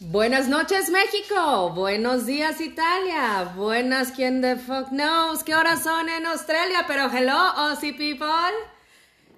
Buenas noches México, buenos días Italia, buenas quien the fuck knows qué horas son en Australia, pero hello Aussie people.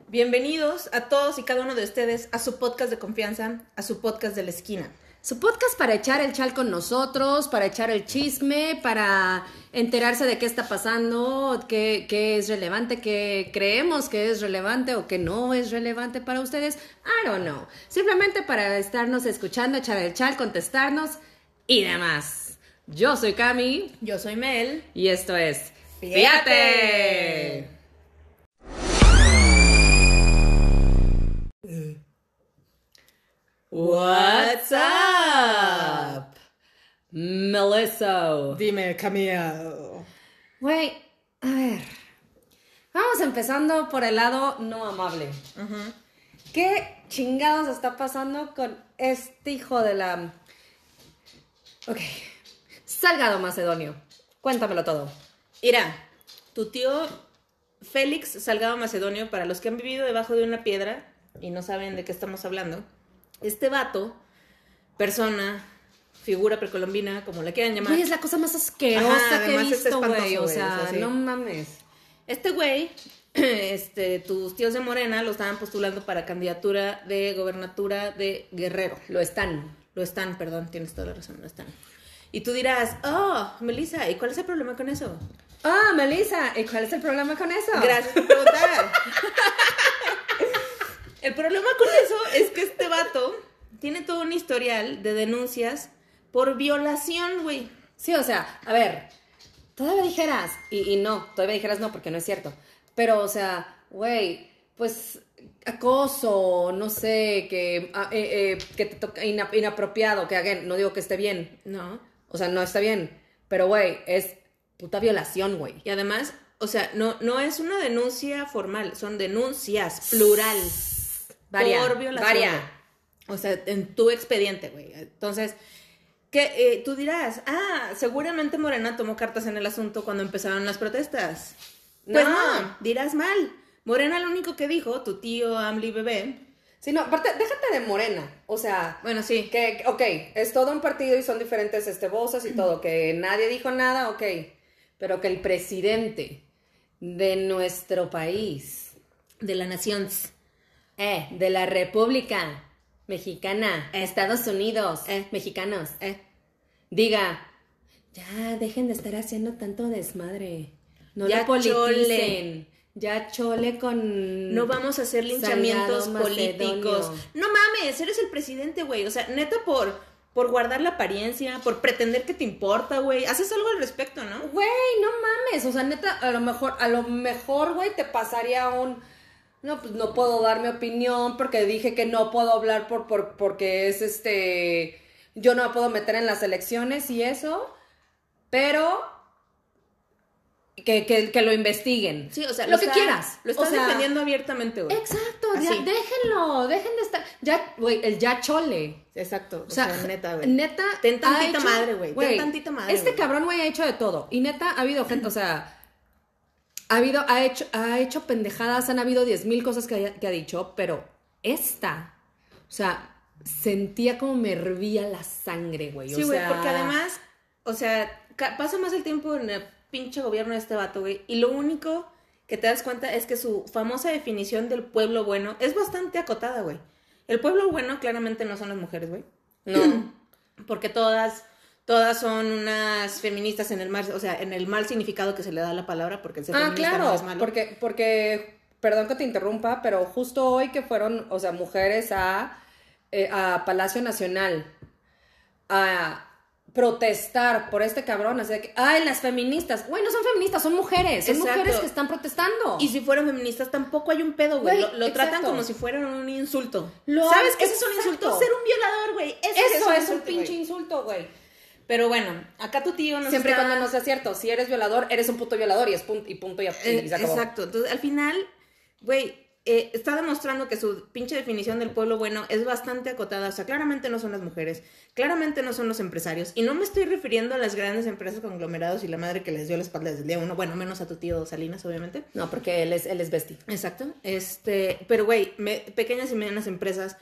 Bienvenidos a todos y cada uno de ustedes a su podcast de confianza, a su podcast de la esquina. Su podcast para echar el chal con nosotros, para echar el chisme, para enterarse de qué está pasando, qué, qué es relevante, qué creemos que es relevante o que no es relevante para ustedes. I don't know. Simplemente para estarnos escuchando, echar el chal, contestarnos y demás. Yo soy Cami Yo soy Mel. y esto es Fíjate. What's up? Melissa. Dime, Camille. Güey, a ver. Vamos empezando por el lado no amable. ¿Qué chingados está pasando con este hijo de la... Ok. Salgado Macedonio. Cuéntamelo todo. Mira, tu tío Félix Salgado Macedonio, para los que han vivido debajo de una piedra y no saben de qué estamos hablando, este vato, persona, figura precolombina, como la quieran llamar, Güey, es la cosa más asquerosa Ajá, que he visto, güey. O sea, sí. no mames. Este güey, este, tus tíos de Morena lo estaban postulando para candidatura de gobernatura de Guerrero. Lo están. Lo están, perdón, tienes toda la razón, lo están. Y tú dirás, oh, Melissa, ¿y cuál es el problema con eso? Ah, Melissa, ¿y cuál es el problema con eso? Gracias por preguntar. el problema con eso es que este vato tiene todo un historial de denuncias por violación, güey. Sí, o sea, a ver, todavía dijeras, y, y no, todavía dijeras no, porque no es cierto. Pero, o sea, güey, pues acoso, no sé, que, ah, eh, eh, que te toca ina- inapropiado, que again, no digo que esté bien, No. o sea, no está bien, pero, güey, es puta violación, güey. Y además, o sea, no, no es una denuncia formal, son denuncias, plural. Varia, por violación. varia. O sea, en tu expediente, güey. Entonces, que eh, tú dirás, ah, seguramente Morena tomó cartas en el asunto cuando empezaron las protestas. Pues No. no, dirás mal. Morena lo único que dijo, tu tío Amli Bebé. Sí, no, aparte, déjate de Morena, o sea, Bueno, sí. Que, que- ok, es todo un partido y son diferentes este, voces y todo, que nadie dijo nada, ok, pero que el presidente de nuestro país, De la nación. Eh, de la República Mexicana, Estados Unidos, Eh. mexicanos, Eh, diga, ya dejen de estar haciendo tanto desmadre, no Ya ya politicen, chole. ya chole con... no vamos a hacer linchamientos políticos. No mames, eres el presidente, güey. O sea, neta por, por guardar la apariencia, por pretender que te importa, güey. Haces algo al respecto, ¿no? Güey, no mames, o sea, neta, a lo mejor, a lo mejor, güey, te pasaría un, no, pues no puedo dar mi opinión porque dije que no puedo hablar por, por, porque es este, yo no me puedo meter en las elecciones y eso, pero que, que, que lo investiguen. Sí, o sea, lo, que quieras. Lo estás O sea, defendiendo abiertamente, güey. Exacto, ya, déjenlo, dejen de estar, ya, güey, el ya chole. Exacto. O sea, neta, güey. Neta. Ten tantita hecho- madre, güey. Ten tantita madre. Este cabrón, güey, ha hecho de todo. Y neta, ha habido gente, o sea. Ha habido, ha hecho, ha hecho pendejadas, han habido diez mil cosas que, ha dicho, pero esta, o sea, sentía como me hervía la sangre, güey. Sí, güey, sea, porque además, o sea, pasa más el tiempo en el pinche gobierno de este vato, güey. Y lo único que te das cuenta es que su famosa definición del pueblo bueno es bastante acotada, güey. El pueblo bueno claramente no son las mujeres, güey. No. Porque todas, todas son unas feministas en el mal, o sea, en el mal significado que se le da a la palabra, porque el ser Ah, feminista no claro, es malo. porque, porque, perdón que te interrumpa, pero justo hoy que fueron, o sea, mujeres a, eh, a Palacio Nacional a protestar por este cabrón, así de que, ay, las feministas, güey, no son feministas, son mujeres, son Exacto. mujeres que están protestando. Y si fueran feministas tampoco hay un pedo, güey. Lo, lo tratan como si fuera un insulto. Lo ¿Sabes qué ese es un insulto? Ser un violador, güey. Eso, Eso es un insulto, pinche insulto, güey. Pero bueno, acá tu tío nos Siempre está- cuando no sea cierto, si eres violador, eres un puto violador y es punto y punto y, y se acabó. exacto. Entonces, al final, güey, eh, está demostrando que su pinche definición del pueblo bueno es bastante acotada. O sea, claramente no son las mujeres, claramente no son los empresarios. Y no me estoy refiriendo a las grandes empresas conglomerados y la madre que les dio la espalda desde el día uno. Bueno, menos a tu tío Salinas, obviamente. No, porque él es, él es bestie. Exacto. Este, pero güey, pequeñas y medianas empresas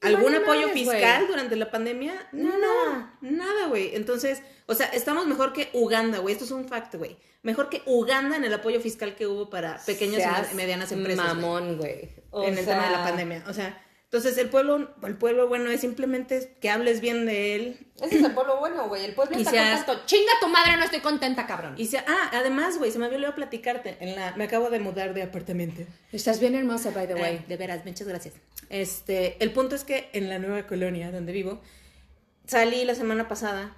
¿Algún apoyo fiscal durante la pandemia? Nada. No, nada, güey. Entonces, o sea, estamos mejor que Uganda, güey. Esto es un fact, güey. Mejor que Uganda en el apoyo fiscal que hubo para pequeñas y medianas empresas. Mamón, güey. En el tema de la pandemia. O sea, entonces el pueblo, el pueblo bueno es simplemente que hables bien de él. Ese es el pueblo bueno, güey. El pueblo Y está seas- contento. Chinga tu madre, no estoy contenta, cabrón. Y sea, ah, además, güey, se me había olvidado platicarte. En la, me acabo de mudar de apartamento. Estás bien hermosa, by the way. Ay, de veras, muchas gracias. Este, el punto es que en la nueva colonia donde vivo, salí la semana pasada.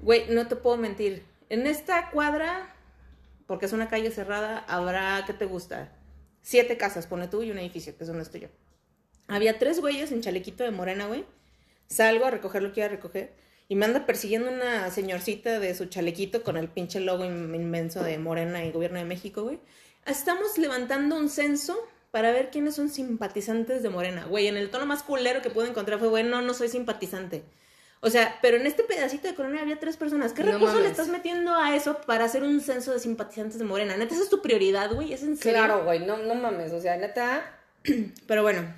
Güey, no te puedo mentir. En esta cuadra, porque es una calle cerrada, habrá, ¿qué te gusta? Siete casas, pone tú, y un edificio, que es donde estoy yo. Había tres güeyes en chalequito de morena, güey. Salgo a recoger lo que iba a recoger. Y me anda persiguiendo una señorcita de su chalequito con el pinche logo in- inmenso de Morena y Gobierno de México, güey. Estamos levantando un censo para ver quiénes son simpatizantes de Morena. Güey, en el tono más culero que pude encontrar fue, güey, no, no soy simpatizante. O sea, pero en este pedacito de colonia había tres personas. ¿Qué No recurso le mames. estás metiendo a eso para hacer un censo de simpatizantes de Morena? Neta, esa es tu prioridad, güey. ¿Es en serio? Claro, güey. No, no mames. O sea, neta. Pero bueno,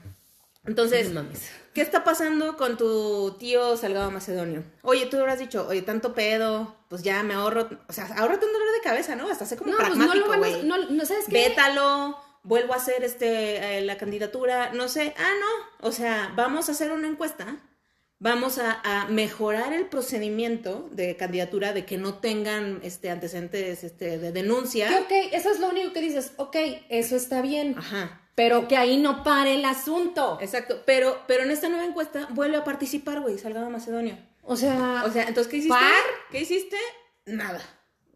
entonces, No mames. ¿qué está pasando con tu tío Salgado Macedonio? Oye, tú habrás dicho, oye, tanto pedo, pues ya me ahorro, o sea, ahórrate un dolor de cabeza, ¿no? Hasta sé como No, pues no pragmático, güey. a. No, no, ¿sabes qué? Vétalo, vuelvo a hacer este, eh, la candidatura, no sé, ah, no, o sea, vamos a hacer una encuesta, vamos a, a mejorar el procedimiento de candidatura, de que no tengan este, antecedentes este, de denuncia. Ok, eso es lo único que dices. Ok, eso está bien. Ajá. Pero que ahí no pare el asunto. Exacto, pero, pero en esta nueva encuesta vuelve a participar, güey, Salgado Macedonio. O sea. O sea, entonces, ¿qué hiciste? ¿Par? ¿Qué hiciste? Nada. sí,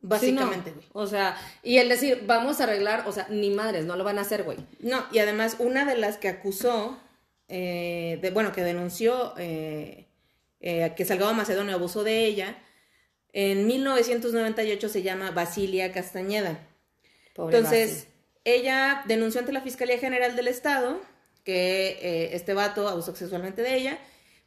Básicamente, no. güey. O sea, y el decir, vamos a arreglar, o sea, ni madres, no lo van a hacer, güey. No, y además, una de las que acusó, eh, de, bueno, que denunció eh, eh, que Salgado Macedonio abusó de ella, en 1998 se llama Basilia Castañeda. Pobre Entonces. Ella denunció ante la Fiscalía General del Estado que eh, este vato abusó sexualmente de ella,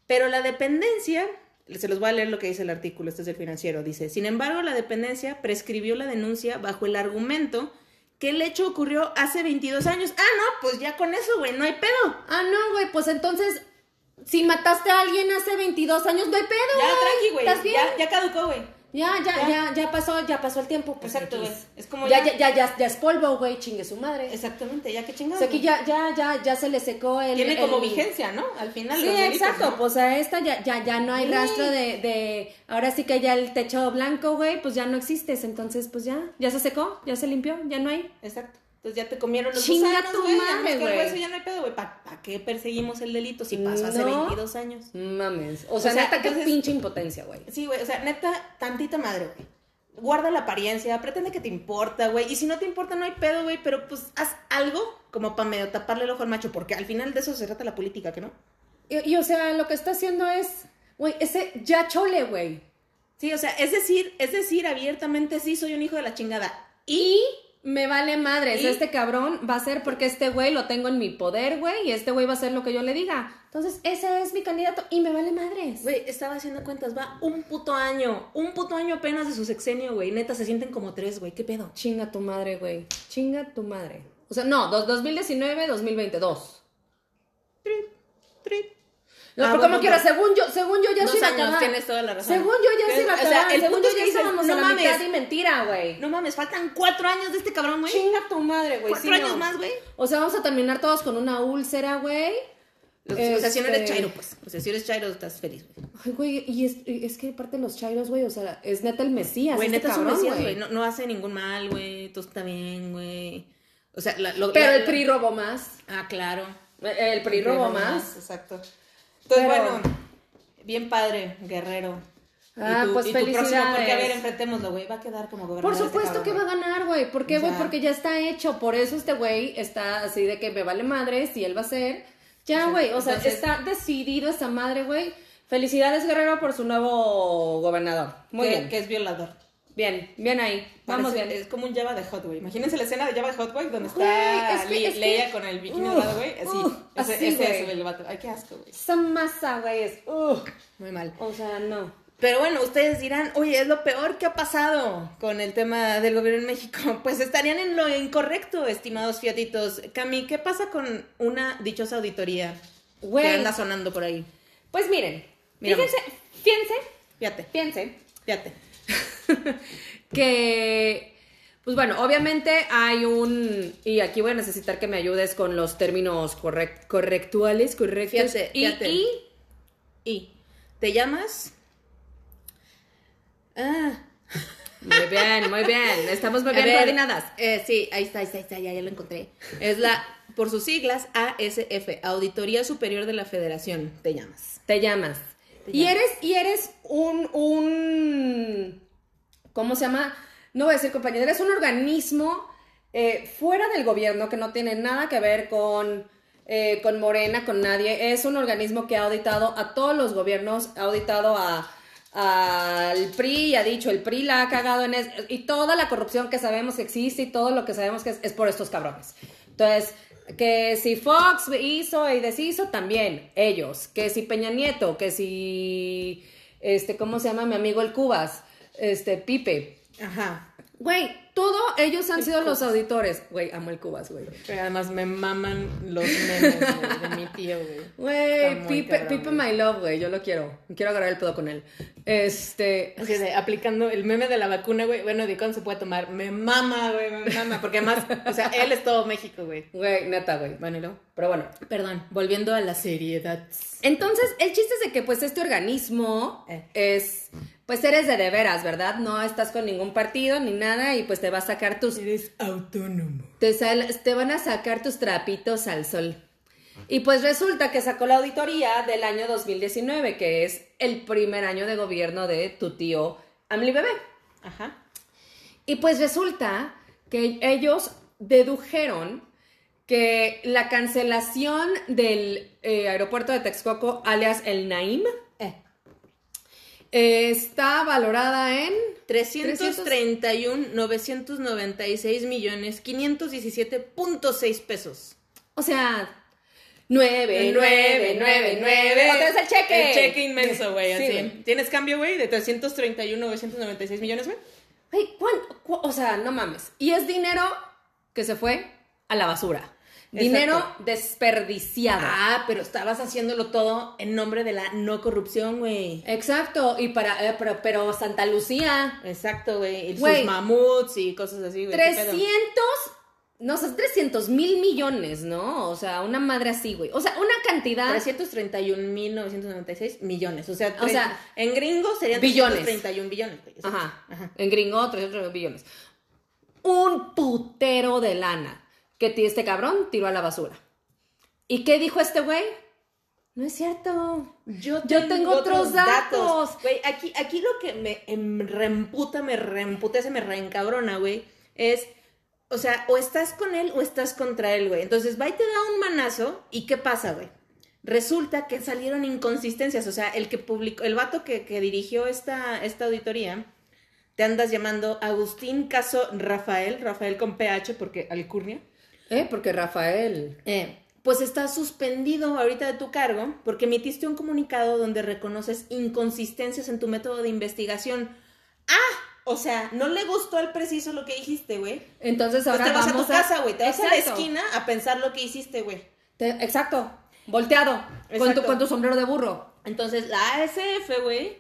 pero la dependencia, se los voy a leer lo que dice el artículo, este es del financiero, dice, sin embargo, la dependencia prescribió la denuncia bajo el argumento que el hecho ocurrió hace 22 años. Ah, no, pues ya con eso, güey, no hay pedo. Ah, no, güey, pues entonces, si mataste a alguien hace 22 años, no hay pedo, Ya, tranqui, güey, ya, ya caducó, güey. Ya, ya, Ya. ya, pasó, ya pasó el tiempo. Pues Exacto, güey. Es como ya, ya- ya, ya, es polvo, güey, chingue su madre. Exactamente, ya que O chingados. sea, aquí ya, ya, ya, ya se le secó el. Tiene como el- vigencia, ¿no? Al final. Sí, los delitos, exacto, ¿no? pues a esta ya, ya, ya no hay Sí. rastro de, de, ahora sí que ya el techo blanco, güey, pues ya no existes, entonces pues ya, ya se secó, ya se limpió, ya no hay. Exacto. Entonces ya te comieron los Chinga gusanos, tu güey. madre, güey. hueso, ya no hay pedo, güey. ¿Para qué perseguimos el delito si pasó hace No. 22 años? Mames, o sea, O sea, neta, qué pinche impotencia, güey. Sí, güey. O sea, neta, tantita madre, güey. Guarda la apariencia, pretende que te importa, güey. Y si no te importa, no hay pedo, güey. Pero pues haz algo como para medio taparle el ojo al macho. Porque al final de eso se trata la política, ¿que no? Y, y, o sea, lo que está haciendo es, güey, ese ya chole, güey. Sí, o sea, es decir, es decir, abiertamente, sí, soy un hijo de la chingada. Y me vale madres, ¿Y? este cabrón va a ser porque este güey lo tengo en mi poder, güey, y este güey va a hacer lo que yo le diga. Entonces, ese es mi candidato y me vale madres. Güey, estaba haciendo cuentas, va un puto año, un puto año apenas de su sexenio, güey. Neta, se sienten como tres, güey. ¿Qué pedo? Chinga tu madre, güey. Chinga tu madre. O sea, no, dos- 2019, 2022. Trit, trit. No, Ah, pero como quiera, según yo, según yo ya Dos se iba a años, acabar. tienes toda la razón. Según yo ya se iba a O sea, el según punto yo es ya que estábamos no a la mames. mitad y mentira, güey. No mames, faltan cuatro años de este cabrón, güey. Chinga tu madre, güey. Cuatro sí, años no. más, güey. O sea, vamos a terminar todos con una úlcera, güey. O sea, si no eres Este- chairo, pues. O sea, si eres chairo, estás feliz, güey. Ay, güey, y es, y es que aparte los chairos, güey, o sea, es neta el mesías. Güey, este neta es un mesías, güey. No, no hace ningún mal, güey. Todo está bien, güey. O sea, la- lo- Pero la- el PRI robó más. Ah, claro. El PRI robó más. Exacto. Entonces, Pero- bueno, bien padre, guerrero. Ah, y tu, pues y tu próximo, porque a ver, felicidades. enfrentémoslo, güey. Va a quedar como gobernador. Por este supuesto que va a ganar, güey. ¿Por qué, güey? Porque ya está hecho. Por eso este güey está así de que me vale madre si él va a ser. Ya, güey. O sea, Entonces- está decidido esta madre, güey. Felicidades, Guerrero, por su nuevo gobernador. Muy que, bien. Que es violador. Bien, bien ahí. Vamos Parece- bien. Es como un Java de Hot, güey. Imagínense la escena de Java de Hot, güey, donde está es que- Le- es que- Leia con el bikini Uf, dorado, güey. Así. uf, ese así, ese güey. es el vato. Ay, qué asco, güey. Esa masa, güey, es. ugh. Muy mal. O sea, no. Pero bueno, ustedes dirán, oye, es lo peor que ha pasado con el tema del gobierno en México. Pues estarían en lo incorrecto, estimados fiatitos. Cami, ¿qué pasa con una dichosa auditoría Güey. que anda sonando por ahí. Pues miren, Miramos. fíjense, fíjense, Fíjate, fíjense fíjate. que, pues bueno, obviamente hay un, y aquí voy a necesitar que me ayudes con los términos correct- correctuales, correctos. Fíjate, y, fíjate. y, Y te llamas. Ah. muy bien, muy bien, estamos muy bien ver, coordinadas. eh, sí, ahí está, ahí está, ahí está, ya, ya lo encontré. Es la, por sus siglas, ASF, Auditoría Superior de la Federación, te llamas. Te llamas. Te y llamas. eres, y eres un, un, ¿cómo se llama? No voy a decir compañero, eres un organismo eh, fuera del gobierno que no tiene nada que ver con, eh, con Morena, con nadie. Es un organismo que ha auditado a todos los gobiernos, ha auditado a al PRI ha dicho el PRI la ha cagado en es- y toda la corrupción que sabemos que existe y todo lo que sabemos que es, es por estos cabrones. Entonces, que si Fox hizo y deshizo, también ellos. Que si Peña Nieto, que si, este, ¿cómo se llama mi amigo el Cubas? Este, Pipe. Ajá. Güey, todo ellos han sido los auditores. Güey, amo el Cubas, güey. Pero además me maman los memes de mi tío, güey. Güey, Pipe, Pipe. My Love, güey, yo lo quiero. Quiero agarrar el pedo con él. Este, de, aplicando el meme de la vacuna, güey. Bueno, ¿de cuándo se puede tomar? Me mama, güey, me mama. Porque además, o sea, él es todo México, güey. güey, neta, güey. Bueno, y luego. Pero bueno, Perdón, volviendo a la seriedad. Entonces, el chiste es de que pues este organismo Eh. es, pues eres de de veras, ¿verdad? No estás con ningún partido ni nada y pues te va a sacar tus, Eres autónomo. te, sal- te van a sacar tus trapitos al sol. Y pues resulta que sacó la auditoría del año 2019, que es el primer año de gobierno de tu tío Amli Bebé. Ajá. Y pues resulta que ellos dedujeron que la cancelación del eh, aeropuerto de Texcoco, alias el Naim, Eh. eh, está valorada en 331, 996 millones, 517.6 pesos. O sea, 9, 9, 9, 9. Otra vez el cheque. El cheque inmenso, güey, Sí, así. güey. ¿Tienes cambio, güey? De 331, 996 millones, güey. Ay, ¿cuán- cu- o sea, no mames. Y es dinero que se fue a la basura. Dinero desperdiciado. Ah, pero estabas haciéndolo todo en nombre de la no corrupción, güey. Exacto. Y para, eh, pero, pero Santa Lucía, Exacto, güey. Y. Sus mamuts y cosas así, güey. ¿qué pedo? 300, no sé, 300 mil millones, ¿no? O sea, una madre así, güey. O sea, una cantidad. 331.996 millones. O sea, O sea, en gringo serían billones. 331 billones. güey. Ajá. Ajá. En gringo, 300 billones. Un putero de lana que este cabrón tiró a la basura. ¿Y qué dijo este güey? No es cierto. Yo Yo tengo otros datos. Güey, aquí, aquí lo que me em, reemputa, me reemputece, me reencabrona, güey, es, o sea, o estás con él o estás contra él, güey. Entonces va y te da un manazo, ¿y qué pasa, güey? Resulta que salieron inconsistencias, o sea, el que publicó, el vato que, que dirigió esta, esta auditoría, te andas llamando Agustín Caso Rafael, Rafael con PH, porque alcurnia. Eh, porque Rafael. Eh, pues está suspendido ahorita de tu cargo porque emitiste un comunicado donde reconoces inconsistencias en tu método de investigación. Ah, o sea, no le gustó al preciso lo que dijiste, güey. Entonces ahora Entonces te vas a vamos tu casa, güey. Te vas a la esquina a pensar lo que hiciste, güey. Te- exacto. Volteado. Con tu, Exacto. con tu sombrero de burro. Entonces la ASF, güey,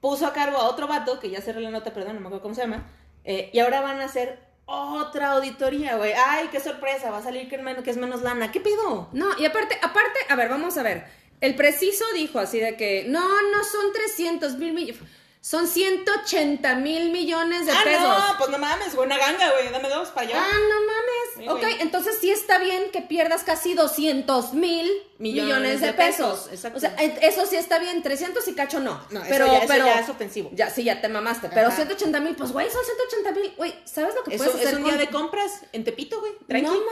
puso a cargo a otro vato, que ya cerré la nota, perdón, no me acuerdo cómo se llama, eh, y ahora van a hacer otra auditoría, güey. Ay, qué sorpresa, va a salir que es menos, que es menos lana. ¿Qué pido? No, y aparte, aparte, a ver, vamos a ver. El preciso dijo así de que no, no son 300 mil millones, son 180 mil millones de ah, pesos. no, pues no mames, güey, una ganga, güey, dame dos para allá. Ah, no mames. Ok, entonces sí está bien que pierdas casi 200 mil millones, Millones de de pesos. pesos, exacto. O sea, eso sí está bien, 300 y cacho no. No, eso pero, ya- eso pero, ya es ofensivo. Ya, sí, ya te mamaste. Pero Ajá. 180 mil, pues güey, son 180 mil. Güey, ¿sabes lo que Eso puedes hacer es un con- día de compras en Tepito, güey. No mames,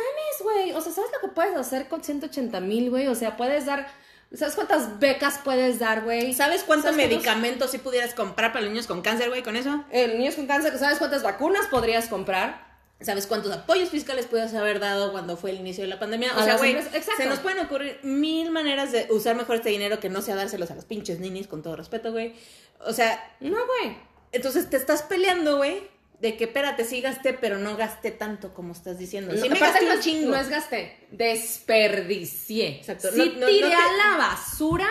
güey. O sea, ¿sabes lo que puedes hacer con 180 mil, güey? O sea, puedes dar. ¿Sabes cuántas becas puedes dar, güey? ¿Sabes cuántos ¿Sabes cuántos- medicamentos sí pudieras comprar para los niños con cáncer, güey, con eso? Eh, niños con cáncer, ¿sabes cuántas vacunas podrías comprar? ¿Sabes cuántos apoyos fiscales puedes haber dado cuando fue el inicio de la pandemia? O A sea, las güey, se nos pueden ocurrir mil maneras de usar mejor este dinero que no sea dárselos a los pinches ninis, con todo respeto, güey. O sea, No, güey. entonces te estás peleando, güey, de que espérate, sí gasté, pero no gasté tanto como estás diciendo. Sí No, me gasté no un chingo. No es gasté, desperdicié. Exacto. Sí No- tiré te- a la basura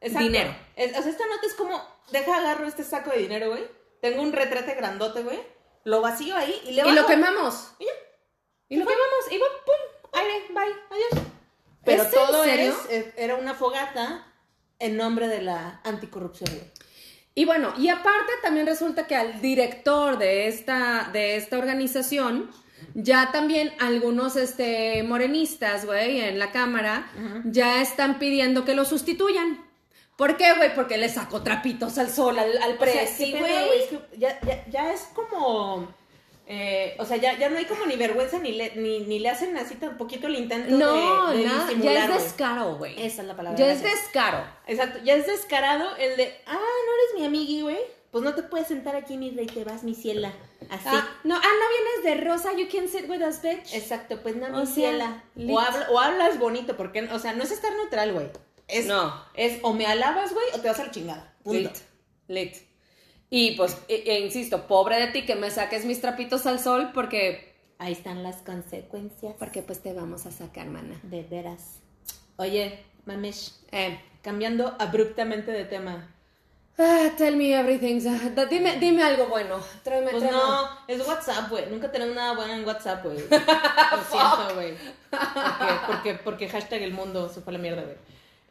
Exacto. dinero. Es- o sea, esta nota es como, deja agarro este saco de dinero, güey. Tengo un retrete grandote, güey. Lo vacío ahí y le Y bajo. lo quemamos. Y ya. Y lo quemamos. Y va, pum, aire, bye, adiós. Pero ¿Es en todo es, es- era una fogata en nombre de la anticorrupción. Y bueno, y aparte también resulta que al director de esta, de esta organización, ya también algunos este, morenistas, güey, en la Cámara, ya están pidiendo que lo sustituyan. ¿Por qué, güey? Porque le sacó trapitos al sol, al, al O sea, presi, ¿qué pedo, güey. Es que ya, ya, ya es como. eh, o sea, ya, ya no hay como ni vergüenza ni le, ni, ni le hacen así tan poquito el intento No, de, disimular, ya es descaro, güey. Esa es la palabra. Ya es descaro. Exacto, ya es descarado el de, ah, no eres mi amigui, güey. Pues no te puedes sentar aquí, mi rey, te vas, mi ciela. Así. Ah, no, ah, no vienes de rosa, you can sit with us, bitch. Exacto, pues no, O mi sea, ciela. O, habla- o hablas bonito, porque, o sea, no es estar neutral, güey. Es, No. es o me alabas, güey, o te vas a la chingada. Punto. Lit, lit. Y pues, e- e insisto, pobre de ti que me saques mis trapitos al sol porque... Ahí están las consecuencias. Porque pues te vamos a sacar, mana. De veras. Oye, mamesh, Eh, cambiando abruptamente de tema. ah, tell me everything. Ah, Dime, dime algo bueno. Tráeme, Pues tráeme. no, es WhatsApp, güey. Nunca tenemos nada bueno en WhatsApp, güey. Lo siento, güey. Porque, porque, porque hashtag el mundo se fue a la mierda, güey.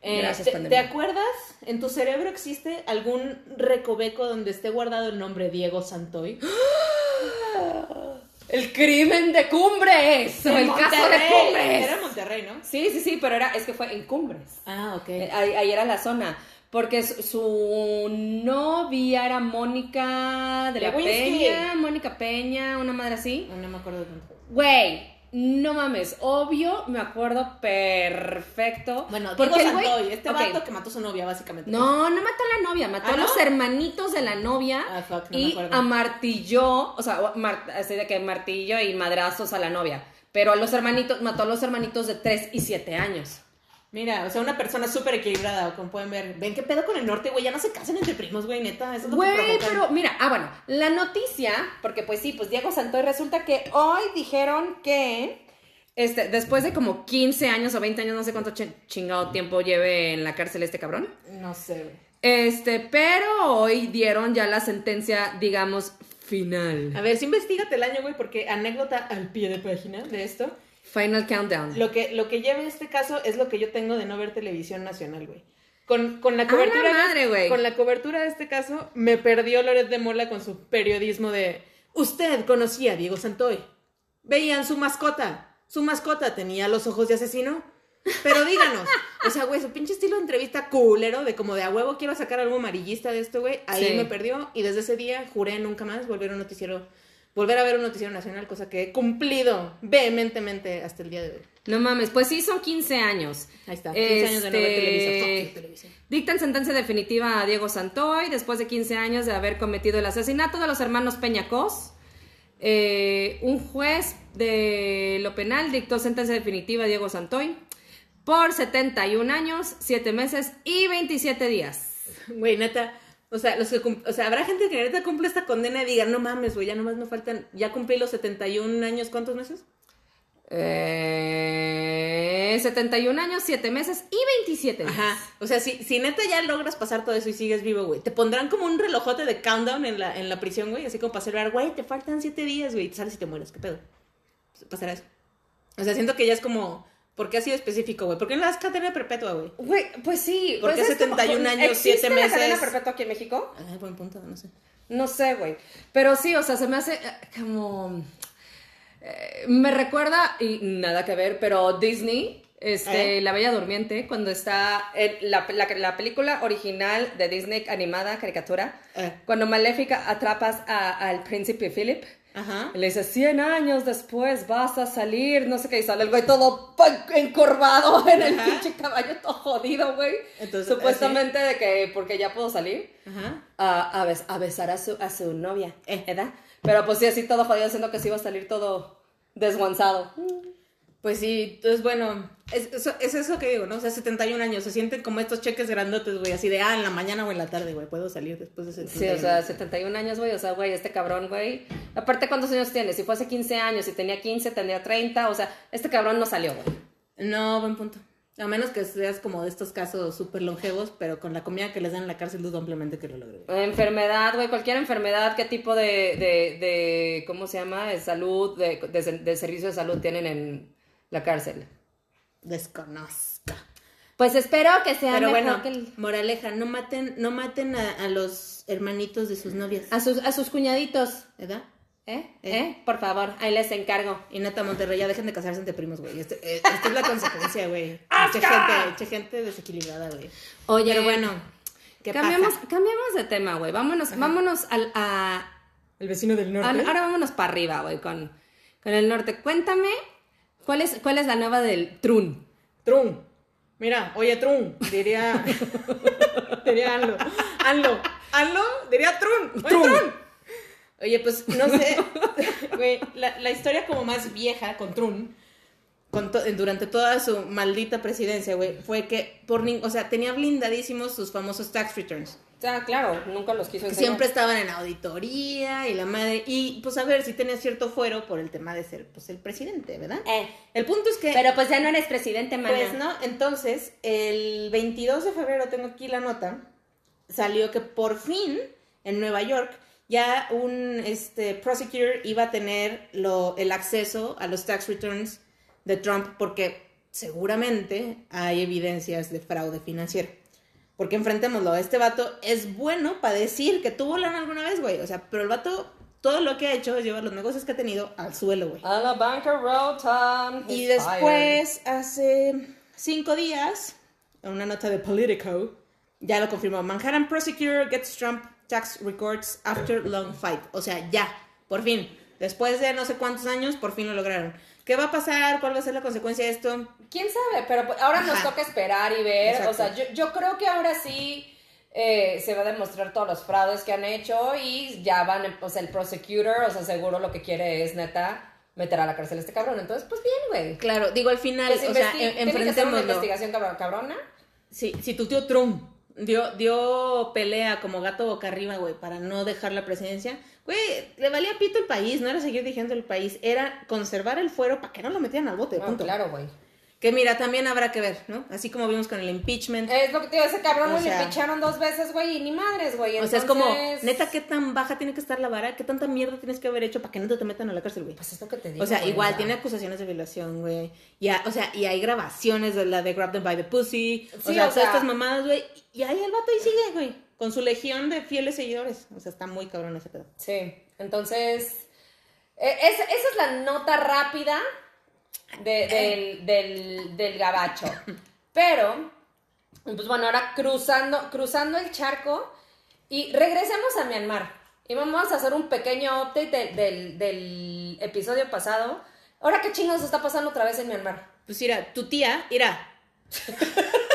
Eh, Gracias, ¿te, acuerdas? ¿En tu cerebro existe algún recoveco donde esté guardado el nombre Diego Santoy? El crimen de Cumbres. o el caso de. Cumbres. Era Monterrey, ¿no? Sí, sí, sí, pero era, es que fue en Cumbres. Ah, ok. Eh, Ahí, ahí era la zona. Porque su, su novia era Mónica de la. Peña, Mónica Peña, una madre así. No, no me acuerdo tanto. Güey, no mames, obvio, me acuerdo perfecto. Bueno, Diego Santoy, este ok. vato que mató a su novia, básicamente. No, no mató a la novia, mató ¿Ah, a no? los hermanitos de la novia Ah, fuck, no me y amartilló, o sea, así de que martillo y madrazos a la novia. Pero a los hermanitos, mató a los hermanitos de 3 y 7 años. Mira, o sea, una persona súper equilibrada, como pueden ver. Ven qué pedo con el norte, güey. Ya no se casan entre primos, güey, neta. Eso es lo Güey, pero mira, ah, bueno, la noticia, porque pues sí, pues Diego Santoy resulta que hoy dijeron que, este, después de como 15 años o 20 años, no sé cuánto ch- chingado tiempo lleve en la cárcel este cabrón, No sé, güey. este, pero hoy dieron ya la sentencia, digamos, final. A ver, sí investigate el año, güey, porque anécdota al pie de página de esto. Final countdown. Lo que, lo que lleva este caso es lo que yo tengo de no ver televisión nacional, güey. Con, con la ¡A cobertura. la madre, güey! Con la cobertura de este caso, me perdió Loret de Mola con su periodismo de. Usted conocía a Diego Santoy. Veían su mascota. Su mascota tenía los ojos de asesino. Pero díganos, o sea, güey, su pinche estilo de entrevista culero, de como de a huevo quiero sacar algo amarillista de esto, güey, ahí Sí. me perdió y desde ese día juré nunca más volver a un noticiero, volver a ver un noticiero nacional, cosa que he cumplido vehementemente hasta el día de hoy. No mames, pues sí, son 15 años. Ahí está, 15 años de no ver Este, Televisa. Televisa. Dictan sentencia definitiva a Diego Santoy después de 15 años de haber cometido el asesinato de los hermanos Peñacos. Eh, un juez de lo penal dictó sentencia definitiva a Diego Santoy por 71 años, 7 meses y 27 días. Güey, neta, o sea, los que o sea, habrá gente que neta cumple esta condena y diga, no mames, güey, ya nomás me faltan, ya cumplí los 71 años, ¿cuántos meses? Eh, 71 años, 7 meses y 27 días. Ajá, o sea, si, si neta ya logras pasar todo eso y sigues vivo, güey, te pondrán como un relojote de countdown en la, en la prisión, güey, así como para celebrar, güey, te faltan 7 días, güey, y te sales y te mueres, ¿qué pedo? Pasará eso. O sea, siento que ya es como, ¿por qué ha sido específico, güey? ¿Por qué no das cadena perpetua, güey? Güey, pues sí. ¿Por pues qué es como- 71 años, ¿existe siete la meses? cadena perpetua aquí en México? Ay, buen punto, no sé. No sé, güey. Pero sí, o sea, se me hace eh, como... eh, me recuerda, y nada que ver, pero Disney, este, ¿Eh? La Bella Durmiente, cuando está en la, la- la película original de Disney animada, caricatura, cuando Maléfica atrapas a- al príncipe Philip, Ajá. le dice, 100 años después vas a salir, no sé qué, y sale el güey todo encorvado en el pinche caballo, todo jodido, güey. Entonces, Supuestamente de que, porque ya puedo salir, Ajá. a, a, bes- a besar a su, a su novia, Eh. ¿verdad? Pero pues sí, así todo jodido, haciendo que sí iba a salir todo desguanzado. Pues sí, entonces bueno, es, eso- es eso que digo, ¿no? O sea, 71 años, se sienten como estos cheques grandotes, güey, así de, ah, en la mañana o en la tarde, güey, puedo salir después de Sí, 71 o sea, 71 años, güey, o sea, güey, este cabrón, güey. Aparte, ¿cuántos años tiene? Si fue hace 15 años, si tenía 15, tendría 30, o sea, este cabrón no salió, güey. No, buen punto. A menos que seas como de estos casos súper longevos, pero con la comida que les dan en la cárcel dudo ampliamente que lo logre. güey. Enfermedad, güey, cualquier enfermedad, qué tipo de, de, de ¿cómo se llama? De salud, de, de, de servicio de salud tienen en la cárcel. Desconozca. Pues espero que sea Pero mejor bueno, que el- moraleja, no maten, no maten a, a los hermanitos de sus novias, a sus, a sus cuñaditos, ¿verdad? ¿eh? ¿Eh? Por favor, ahí les encargo. Y neta, Monterrey, ya dejen de casarse entre primos, güey. Este- eh, esta es la consecuencia, güey. Che gente, che gente desequilibrada, güey. Oye, Pero bueno, ¿qué cambiamos, pasa? cambiamos de tema, güey. Vámonos, vámonos al, a, El vecino del a- norte. ahora vámonos para arriba, güey, con, con el norte. Cuéntame, ¿cuál es, cuál es la nueva del Trun? Trun. Mira, oye, Trun, diría. diría Anlo. Anlo. Anlo, diría Trun. Oye, Trun. Trun. Oye, pues no sé. Güey, la, la historia como más vieja con Trun, con to- durante toda su maldita presidencia, güey, fue que, por o sea, tenía blindadísimos sus famosos tax returns. Claro, nunca los quiso Que enseñar. siempre estaban en auditoría y la madre. Y pues a ver si tenía cierto fuero por el tema de ser pues el presidente, ¿verdad? Eh, El punto es que. pero pues ya no eres presidente, mana. Pues no, entonces, el 22 de febrero, tengo aquí la nota, salió que por fin en Nueva York ya un este, prosecutor iba a tener lo, el acceso a los tax returns de Trump porque seguramente hay evidencias de fraude financiero. Porque enfrentémoslo, este vato es bueno para decir que tuvo lana alguna vez, güey. O sea, pero el vato, todo lo que ha hecho es llevar los negocios que ha tenido al suelo, güey. A la bancarrota. Y después, hace cinco días, en una nota de Politico, ya lo confirmó. Manhattan prosecutor gets Trump tax records after long fight. O sea, ya, por fin. Después de no sé cuántos años, por fin lo lograron. ¿Qué va a pasar? ¿Cuál va a ser la consecuencia de esto? ¿Quién sabe? Pero pues, ahora nos toca esperar y ver. Exacto. O sea, yo, yo creo que ahora sí eh, se va a demostrar todos los fraudes que han hecho y ya van, o sea, el prosecutor, o sea, seguro lo que quiere es neta meter a la cárcel a este cabrón. Entonces, pues bien, güey. Claro, digo al final, Que se o sea, que una investigación cabrón- cabrona. Si, si tu tío Trump dio, dio pelea como gato boca arriba, güey, para no dejar la presidencia, güey, le valía pito el país, no era seguir dirigiendo el país, era conservar el fuero para que no lo metieran al bote, punto. claro, güey. Que mira, también habrá que ver, ¿no? Así como vimos con el impeachment. Es lo que te digo, ese cabrón O sea- le picharon dos veces, güey, y ni madres, güey. o sea, es como, neta, ¿qué tan baja tiene que estar la vara? ¿Qué tanta mierda tienes que haber hecho para que no te metan a la cárcel, güey? Pues es lo que te digo. O sea, güey, igual tiene acusaciones de violación, güey. Ya, o sea, y hay grabaciones de la de Grab Them by the Pussy. O Sí, sea, o todas estas mamadas, güey. Y ahí el vato ahí sigue, güey. Con su legión de fieles seguidores. O sea, está muy cabrón ese pedo. Sí, entonces, eh, es- esa es la nota rápida de- del, del, del gabacho. Pero, pues bueno, ahora cruzando, cruzando el charco y regresemos a Myanmar. Y vamos a hacer un pequeño update de- del, del episodio pasado. Ahora, ¿qué chingados está pasando otra vez en Myanmar? Pues mira, tu tía, mira.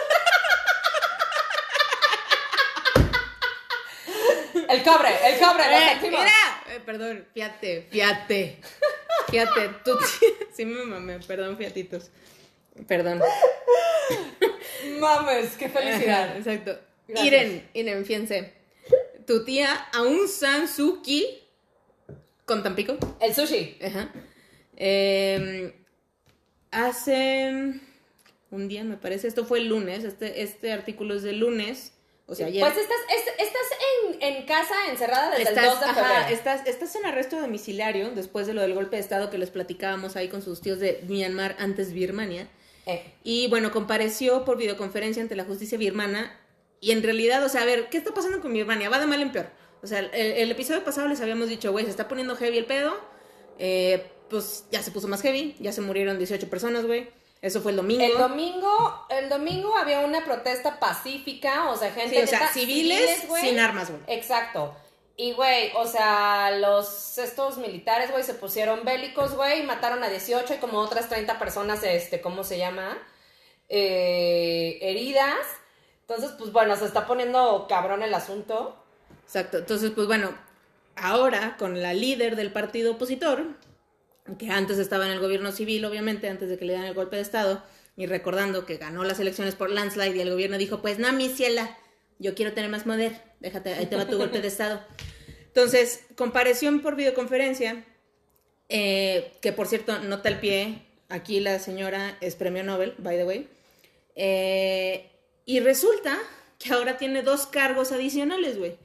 El cobre, el cobre, lo Eh, sentimos. mira. Eh, perdón, fíjate, fíjate. Fíjate, tu tía. Sí me mamé, perdón, fiatitos. Perdón. Mames, qué Ajá, felicidad. exacto. Gracias. Iren, Iren, fíjense. Tu tía Aung San Suu Kyi con Tampico. El sushi. Ajá. Eh, hace un día, me parece, esto fue el lunes, este, este artículo es del lunes, o sea, ayer. Pues estás, es- estás en, en casa encerrada desde Estás, el 2 de ajá, febrero. estás, estás en arresto domiciliario después de lo del golpe de estado que les platicábamos ahí con sus tíos de Myanmar, antes Birmania. Eh, Y bueno, compareció por videoconferencia ante la justicia birmana. Y en realidad, o sea, a ver, ¿qué está pasando con Birmania? Va de mal en peor. O sea, el, el episodio pasado les habíamos dicho, güey, se está poniendo heavy el pedo. Eh, pues ya se puso más heavy. Ya se murieron 18 personas, güey. Eso fue el domingo. el domingo, el domingo había una protesta pacífica, o sea, gente Sí, o sea, civiles güey. sin armas, güey. Exacto. Y, güey, o sea, los estos militares, güey, se pusieron bélicos, güey, y mataron a 18 y como otras 30 personas, este, ¿cómo se llama? Eh, heridas. Entonces, pues bueno, se está poniendo cabrón el asunto. Exacto. Entonces, pues bueno, ahora con la líder del partido opositor, que antes estaba en el gobierno civil, obviamente, antes de que le dieran el golpe de Estado, y recordando que ganó las elecciones por landslide y el gobierno dijo, pues no, mi ciela, yo quiero tener más poder, déjate, ahí te va tu golpe de Estado. Entonces, compareció por videoconferencia, eh, que por cierto, nota el pie, aquí la señora es premio Nobel, by the way, eh, y resulta que ahora tiene dos cargos adicionales, güey.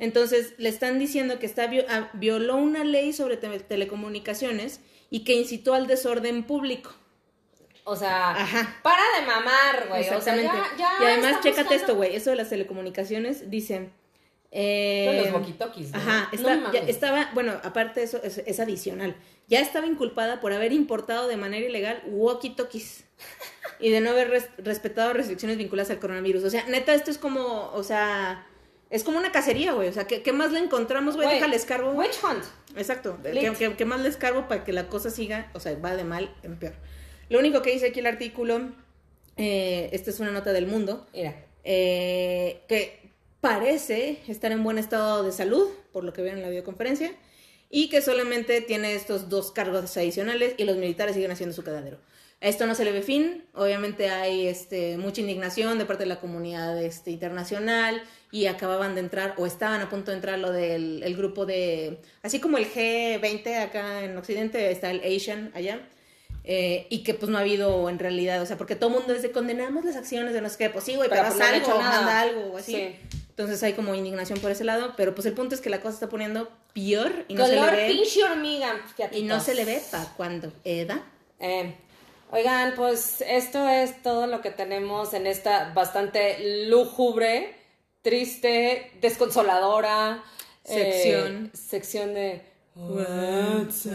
Entonces le están diciendo que está ah, violó una ley sobre telecomunicaciones y que incitó al desorden público. O sea, para de mamar, güey. Exactamente. y además, chécate esto, güey. Eso de las telecomunicaciones, dicen. Eh, los walkie Ajá, estaba, bueno, aparte de eso, es, adicional. Ya estaba inculpada por haber importado de manera ilegal walkie-talkies y de no haber respetado restricciones vinculadas al coronavirus. O sea, neta, esto es como, o sea, es como una cacería, güey. O sea, ¿qué, más le encontramos, güey? Déjale escarbo. Witch hunt. Exacto. ¿Qué, más le escarbo para que la cosa siga? O sea, va de mal en peor. Lo único que dice aquí el artículo, eh, esta es una nota del mundo, era eh, que parece estar en buen estado de salud, por lo que veo en la videoconferencia, y que solamente tiene estos dos cargos adicionales y los militares siguen haciendo su cadadero. esto no se le ve fin, obviamente hay este, mucha indignación de parte de la comunidad este, internacional y acababan de entrar o estaban a punto de entrar lo del el grupo de, así como el G20 acá en Occidente, está el Asian allá, eh, y que pues no ha habido en realidad, o sea, porque todo el mundo dice condenamos las acciones de no sé qué, pues sí, güey, pero, pues, algo, manda algo o así. Entonces hay como indignación por ese lado, pero pues el punto es que la cosa está poniendo peor y no se le ve. pinche hormiga. Y no se le ve para cuándo, ¿Eda? Eh, oigan, pues esto es todo lo que tenemos en esta bastante lúgubre triste, desconsoladora sección. Eh, sección de WhatsApp.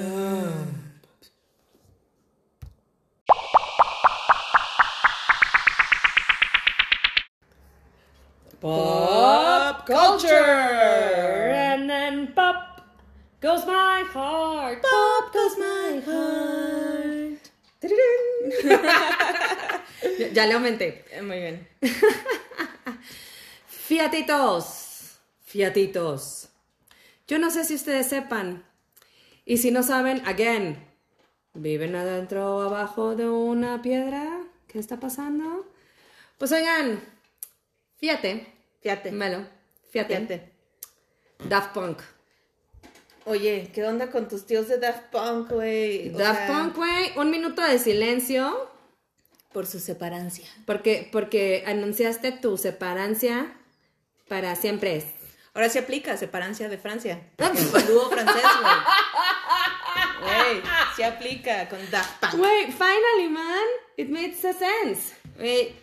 Pop culture. And then pop goes my heart. Pop goes my heart. ya, ya le aumenté. Muy bien. Fiatitos, fiatitos. Yo no sé si ustedes sepan. Y si no saben, again, ¿viven adentro o abajo de una piedra? ¿Qué está pasando? Pues oigan, fíjate. Fíjate. Melo, fíjate. Daft Punk. Oye, ¿qué onda con tus tíos de Daft Punk, güey? Daft Punk, güey, un minuto de silencio. Por su separancia. Porque, porque anunciaste tu separancia para siempre es. Ahora sí aplica, separancia de Francia. El dúo francés, güey. Güey, sí aplica con Daft Punk. Güey, finally, man. It makes sense. Güey,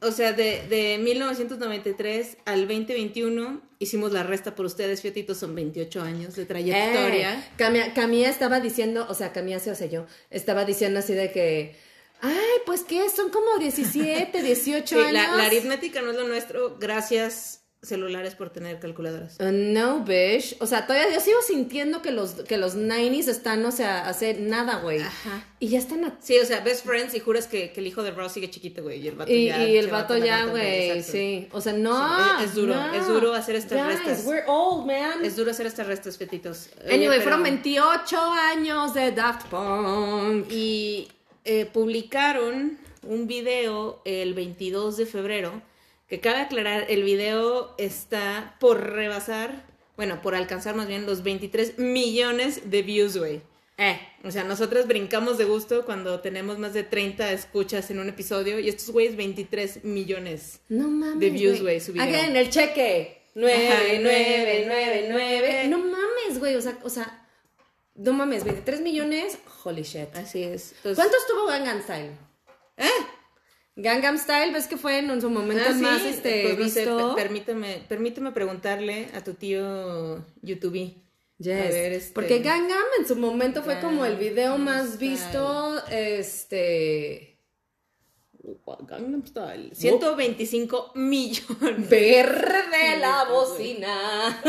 o sea, de, de 1993 al 2021 hicimos la resta por ustedes, fietitos, son 28 años de trayectoria. Eh, Camia, Camilla estaba diciendo, o sea, Camilla se hace yo, estaba diciendo así de que Ay, pues qué, son como 17, 18 años. La, la, aritmética no es lo nuestro, gracias celulares por tener calculadoras. Uh, no, bitch. O sea, todavía yo sigo sintiendo que los, que los 90s están, o sea, hace nada, güey. Ajá. Y ya están a... Sí, o sea, best friends y juras que, que el hijo de Ross sigue chiquito, güey. Y el vato y, ya... Y el vato ya, güey, sí. O sea, no. es, duro, es duro hacer estas Guys, restas. we're old, man. Es duro hacer estas restas, fetitos. Anyway, fueron 28 años de Daft Punk. Y eh, publicaron un video el 22 de febrero que cabe aclarar, el video está por rebasar, bueno, por alcanzar más bien los 23 millones de views, güey. Eh, o sea, nosotros brincamos de gusto cuando tenemos más de 30 escuchas en un episodio y estos güeyes 23 millones no mames, de views, güey, su video. en el cheque. 9, 9, 9, 9. No mames, güey, o sea, o sea, no mames, 23 millones, holy shit. Así es. ¿Cuántos tuvo Gangnam Style? ¿Eh? Gangnam Style, ves que fue en su momento ah, más este, pues, visto. permíteme, permíteme preguntarle a tu tío YouTube. Yes. Este, Porque Gangnam en su momento fue como el video más visto, este... Gangnam Style. 125 millones. Verde la bocina.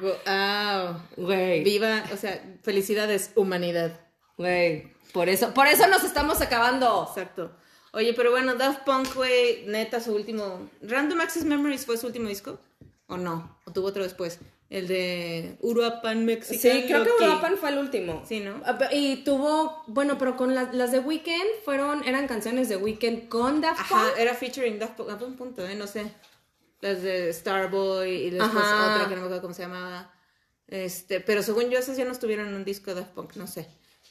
wow. Viva, o sea, felicidades, humanidad. Güey. Por eso, por eso nos estamos acabando. Exacto. Oye, pero bueno, Daft Punk, güey, neta, su último. Random Access Memories fue su último disco. ¿O no? ¿O tuvo otro después? El de Uruapan Mexican Sí, creo que. Uruapan fue el último. Sí, ¿no? Ah, Y tuvo, bueno, pero con la- las de Weekend fueron, eran canciones de Weekend con Daft Ajá, Punk. era featuring Daft Punk. A un punto, ¿eh? No sé. Las de Starboy y después Ajá. otra que no me acuerdo cómo se llamaba. Este, pero según yo, esas ya no estuvieron en un disco de Daft Punk, no sé.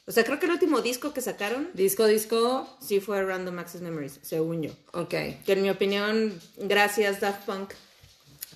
O sea, creo que el último disco que sacaron Disco, disco, sí fue Random Access Memories, según yo. ok. Que en mi opinión, gracias Daft Punk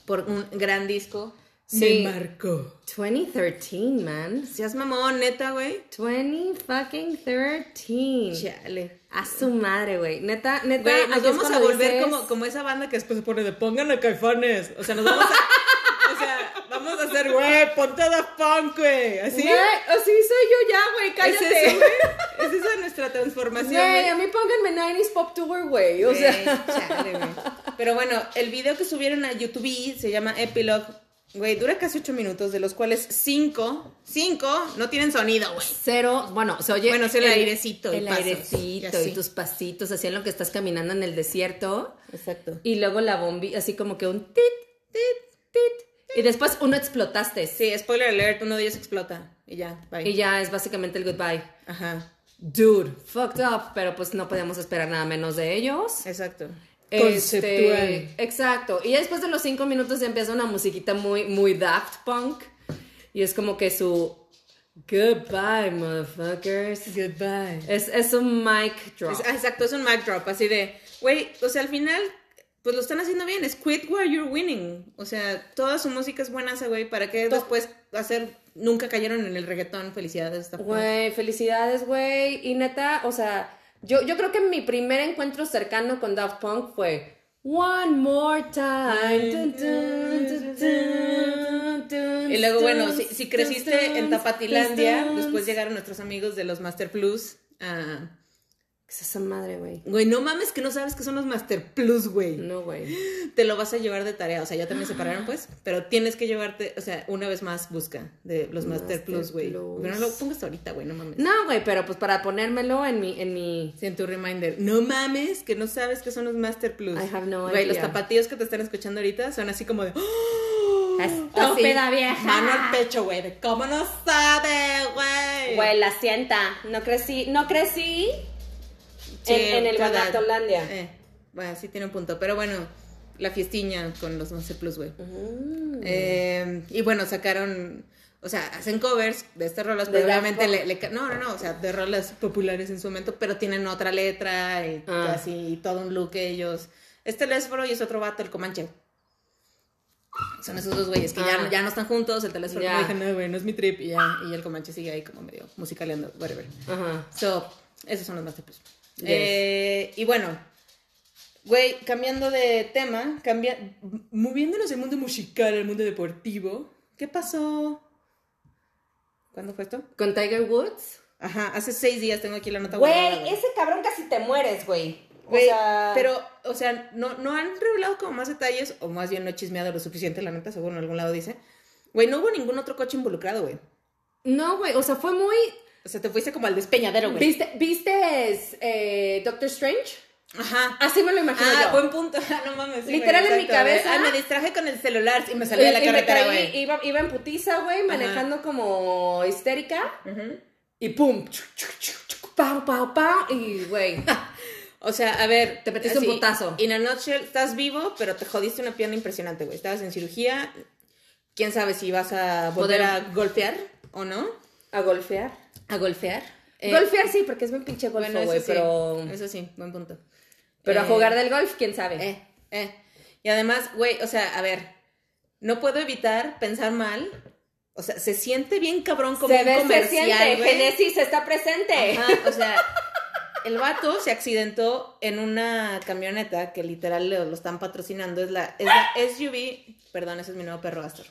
por un gran disco. Sí. Me marcó. 2013, man. Seas mamón, neta, güey. 20 fucking 13. Chale. A su madre, güey. Neta, neta. Güey, nos vamos a volver dices- como, como esa banda que después se pone de pongan a caifanes. O sea, nos vamos a. o sea, vamos a hacer, güey, ponte a Daft Punk, güey. Así. Güey, así soy yo ya, güey. Es Cállate. eso, güey. Es esa nuestra transformación. Güey, a mí pónganme 90s Pop Tour, güey. O sea. chale, güey. Pero bueno, el video que subieron a YouTube se llama Epilogue. Güey, dura casi ocho minutos, de los cuales cinco, cinco no tienen sonido, güey. Cero, bueno, se oye. Bueno, el airecito y El pasos, airecito y tus pasitos, así en lo que estás caminando en el desierto. Exacto. Y luego la bombilla, así como que un tit, tit, tit. Y después uno explotaste. Sí, spoiler alert, uno de ellos explota. Y ya, bye. Y ya es básicamente el goodbye. Ajá, Dude, fucked up, pero pues no podíamos esperar nada menos de ellos. exacto. Este, exacto. Y después de los cinco minutos ya empieza una musiquita muy, muy Daft Punk. Y es como que su goodbye, motherfuckers. Goodbye. Es, es un mic drop. Es- ah, exacto, es un mic drop, así de, güey, o sea, al final, pues lo están haciendo bien, es quit where you're winning. O sea, toda su música es buena, ese güey, ¿para qué después hacer, nunca cayeron en el reggaetón? Felicidades. Güey, felicidades, güey. Y neta, o sea, yo, yo creo que mi primer encuentro cercano con Daft Punk fue One More Time. Dun, dun, dun, dun, dun, Y luego, bueno, si, creciste en Tapatilandia, después llegaron nuestros amigos de los Master Plus. a- ¿Qué es esa madre, güey? Güey, no mames que no sabes que son los Master Plus, güey. No, güey. Te lo vas a llevar de tarea. O sea, ya también se separaron, pues. Pero tienes que llevarte, o sea, una vez más busca de los Master, Master Plus, güey. Pero no lo pongas ahorita, güey, no mames. No, güey, pero pues para ponérmelo en mi, en mi. Sí, en tu reminder. No mames, que no sabes que son los Master Plus. I have no Güey, los idea. tapatíos que te están escuchando ahorita son así como de. ¡Oh! Estúpida vieja. Mano al pecho, güey. ¿Cómo no sabe, güey? Güey, la sienta. No crecí, no crecí en, en el. Guanatolandia. Eh, bueno, sí tiene un punto. Pero bueno, la fiestiña con los Master Plus, güey. Mm. Eh, y bueno, sacaron. O sea, hacen covers de estas rolas, pero obviamente le, le No, no, no, o sea, de rolas populares en su momento, pero tienen otra letra y Ah. así, todo un look ellos. Este Telésforo y es otro vato, el Comanche. Son esos dos güeyes que Ah. ya, ya no están juntos, el Telésforo Ya. me dijo, no, güey, no es mi trip, y ya, y el Comanche sigue ahí como medio musicaleando, whatever. Ajá. So, esos son los más tipos. Yes. Eh, y bueno, güey, cambiando de tema, cambia, moviéndonos del mundo musical al mundo deportivo, ¿qué pasó? ¿Cuándo fue esto? ¿Con Tiger Woods? Ajá, hace seis días tengo aquí la nota guardada, Güey, ese cabrón casi te mueres, güey. O Güey, sea, pero, o sea, no, no han revelado como más detalles, o más bien no he chismeado lo suficiente, la neta, seguro en algún lado dice. Güey, no hubo ningún otro coche involucrado, güey. No, güey, o sea, fue muy... O sea, te fuiste como al despeñadero, güey. ¿Viste, ¿viste eh, Doctor Strange? Ajá. Así me lo imagino Ah, yo. buen punto. Ah, no mames. sí, Literal en mi cabeza. Ay, me distraje con el celular y me salí de la Y- carretera, güey. Iba, iba en putiza, güey, manejando como histérica. Ujú. Y pum, chuc, chuc, chuc, pau, pau, pau. Y, güey, O sea, a ver. Te metiste un putazo. In a nutshell, estás vivo, pero te jodiste una pierna impresionante, güey. Estabas en cirugía. Quién sabe si vas a volver Poder- a golpear o no. a golfear. A golpear. Eh, golfear sí, porque es bien pinche golfo, Bueno, güey, eso sí. pero... Eso sí, buen punto. Pero a Eh, jugar del golf, quién sabe. Eh, eh. Y además, güey, o sea, a ver, no puedo evitar pensar mal. O sea, se siente bien cabrón como se un ve, se comercial, siente. Genesis está presente. Ajá, o sea, el vato se accidentó en una camioneta que literal lo, lo están patrocinando. Es la, es la SUV, perdón, ese es mi nuevo perro Astor.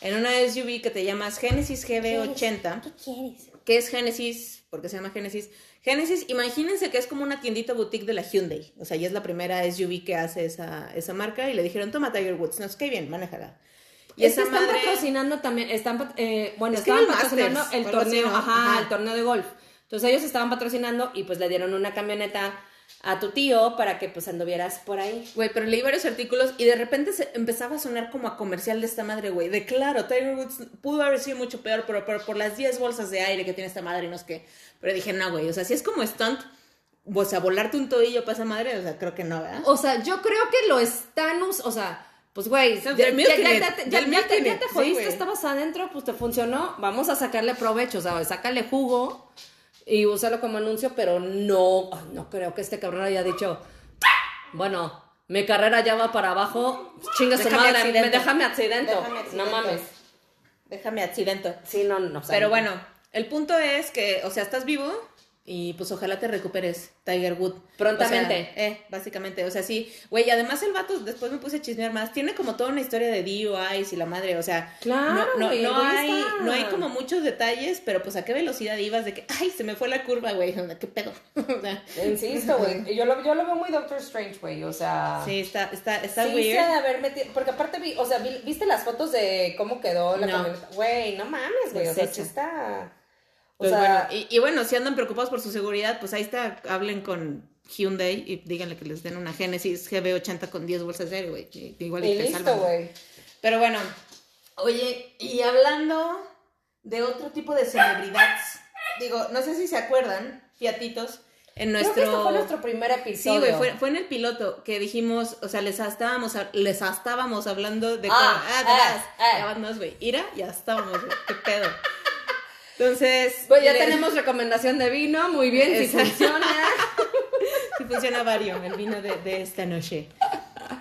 En una SUV que te llamas Genesis GB80. ¿Qué quieres? ¿Qué es Genesis? ¿Por qué se llama Genesis? Genesis, imagínense que es como una tiendita boutique de la Hyundai. O sea, ya es la primera SUV que hace esa, esa marca. Y le dijeron, toma Tiger Woods. No, es que bien, manéjala. Y Es esa están madre... patrocinando también, están, eh, bueno, Es estaban patrocinando Masters, el así, torneo, ¿no? ajá, Ajá. el torneo de golf. Entonces ellos estaban patrocinando y pues le dieron una camioneta a tu tío para que pues anduvieras por ahí. Güey, pero leí varios artículos y de repente se empezaba a sonar como a comercial de esta madre, güey. De claro, Tiger Woods pudo haber sido mucho peor, pero, pero por las 10 bolsas de aire que tiene esta madre y no es que. Pero dije, no, güey, o sea, si es como stunt, o sea, volarte un tobillo para esa madre, o sea, creo que no, ¿verdad? O sea, yo creo que lo están, o sea, pues güey, ya, te- sí, jodiste, güey. estabas adentro, pues te funcionó, vamos a sacarle provecho, o sea, sácale jugo y úsalo como anuncio, pero no, no creo que este cabrón haya dicho, bueno, mi carrera ya va para abajo, chinga su madre, accidento. me- déjame accidento, Déjame no mames. Déjame accidento. Sí, no, no, o sea, Pero bueno, el punto es que, o sea, estás vivo y pues ojalá te recuperes, Tiger Wood. Prontamente. O sea, eh, básicamente. O sea, sí. Güey, además el vato, después me puse a chismear más. Tiene como toda una historia de DUIs y la madre. O sea, Claro, no, no, hay, no hay como muchos detalles, pero pues a qué velocidad ibas de que, ay, se me fue la curva, güey. ¿Qué pedo? O sea, Insisto, güey, yo lo, yo lo veo muy Doctor Strange, güey, o sea... sí, está, está, está sí, weird. se ha de haber metido, porque aparte vi, o sea, vi- viste las fotos de cómo quedó la. Güey, no mames, güey, o sea, sí está. O Pues sea, bueno, y, y bueno, si andan preocupados por su seguridad, pues ahí está, hablen con Hyundai y díganle que les den una Genesis GB80 con 10 bolsas de aire, güey. Igual y y listo, güey. Pero bueno, oye, y hablando de otro tipo de celebridades, digo, no sé si se acuerdan, fiatitos, en nuestro... Creo que este fue nuestro primer Sí, episodio. güey, fue, fue en el piloto que dijimos, o sea, les estábamos, les estábamos hablando de... Ah, cómo- ah, de ah, veras, ah. ya güey. Ira, ya estábamos, güey, qué pedo. Entonces... Pues ya le- tenemos recomendación de vino, muy bien, si funciona. Sí funciona vario el vino de, de esta noche.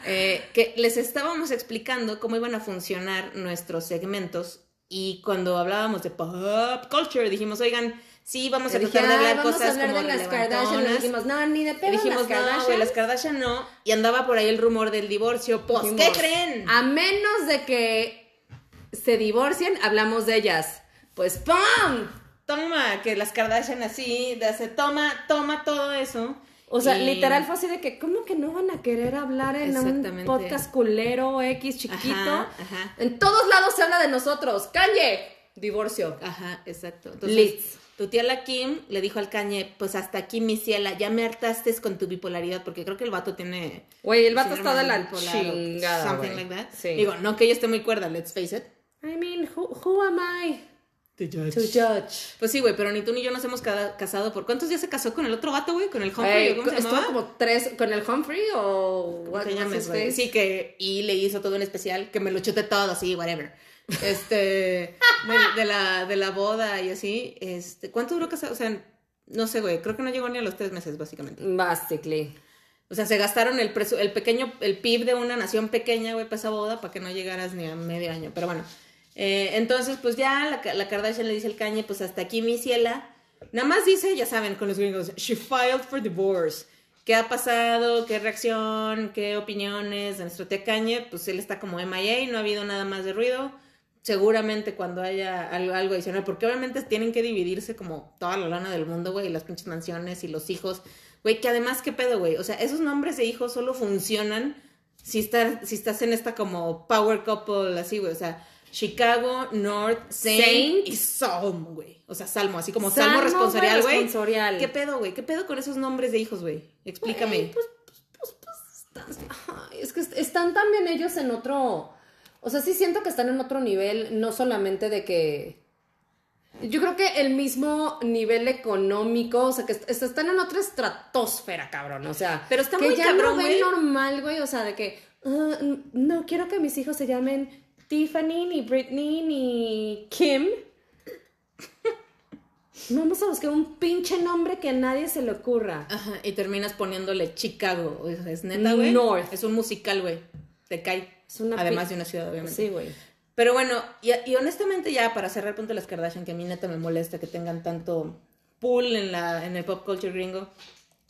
Eh, que les estábamos explicando cómo iban a funcionar nuestros segmentos y cuando hablábamos de pop culture dijimos, oigan, sí, vamos a tratar de "Ay, hablar vamos cosas a hablar como de las Kardashian. Le relevantonas". dijimos, no, ni de pedo dijimos, las Kardashian. no, güey, las Kardashian no. Y andaba por ahí el rumor del divorcio. Pues, ¿qué creen? A menos de que se divorcien, hablamos de ellas. Pues ¡pum! Toma, que las Kardashian así, de hace, toma, toma todo eso. O sea, Y- literal fue así de que, ¿cómo que no van a querer hablar en un podcast culero X chiquito? Ajá, ajá. En todos lados se habla de nosotros. ¡Calle! Divorcio. Ajá, exacto. Entonces, Liz. tu tía la Kim le dijo al Cañe, pues hasta aquí mi ciela, ya me hartaste con tu bipolaridad, porque creo que el vato tiene... Güey, el vato está de la chingada, Something like that. Sí. Digo, no que ella esté muy cuerda, let's face it. I mean, who, who am I to judge? Pues sí, güey, pero ni tú ni yo nos hemos ca- casado por... ¿Cuántos días se casó con el otro vato, güey? ¿Con el Humphrey? Ey, o ¿Cómo se estuvo llamaba? como tres con el Humphrey o ¿Cómo what te güey? Sí, que... Y le hizo todo un especial, que me lo chuté todo así, whatever. Este... de, de la, de la boda y así. Este... ¿Cuánto duró casado? O sea, no sé, güey. Creo que no llegó ni a los tres meses, básicamente. Basically. O sea, se gastaron el, presu- el pequeño, el PIB de una nación pequeña, güey, para esa boda, para que no llegaras ni a medio año. Pero bueno. Eh, entonces, pues ya la, Ka- la Kardashian le dice al Cañe, pues hasta aquí mi ciela. Nada más dice, ya saben, con los gringos, she filed for divorce. ¿Qué ha pasado? ¿Qué reacción? ¿Qué opiniones de nuestro tía Cañe? Pues él está como MIA, no ha habido nada más de ruido. Seguramente cuando haya algo, algo adicional, porque obviamente tienen que dividirse como toda la lana del mundo, güey, y las pinches mansiones y los hijos. Güey, que además, ¿qué pedo, güey? O sea, esos nombres de hijos solo funcionan si, estás si estás en esta como power couple así, güey. O sea, Chicago, North, Saint, Saint. y Salmo, güey. O sea, Salmo, así como Salmo, Salmo, responsorial, güey, responsorial. ¿Qué pedo, güey? ¿Qué pedo con esos nombres de hijos, güey? Explícame. Ay, pues, pues, pues, pues, están- ay, es que est- están también ellos en otro. O sea, sí siento que están en otro nivel, no solamente de que. Yo creo que el mismo nivel económico, o sea, que est- est- están en otra estratosfera, cabrón. O sea, Pero está que muy ya cabrón, no ven normal, güey. O sea, de que ah, no quiero que mis hijos se llamen Tiffany, ni Britney, ni Kim. Vamos a buscar un pinche nombre que a nadie se le ocurra. Ajá, y terminas poniéndole Chicago. Es neta, güey. North. Es un musical, güey. Te cae. Es una Además de una ciudad, obviamente. Sí, güey. Pero bueno, y, y honestamente ya para cerrar el punto de las Kardashian, que a mí neta me molesta que tengan tanto pool en, la, en el pop culture gringo.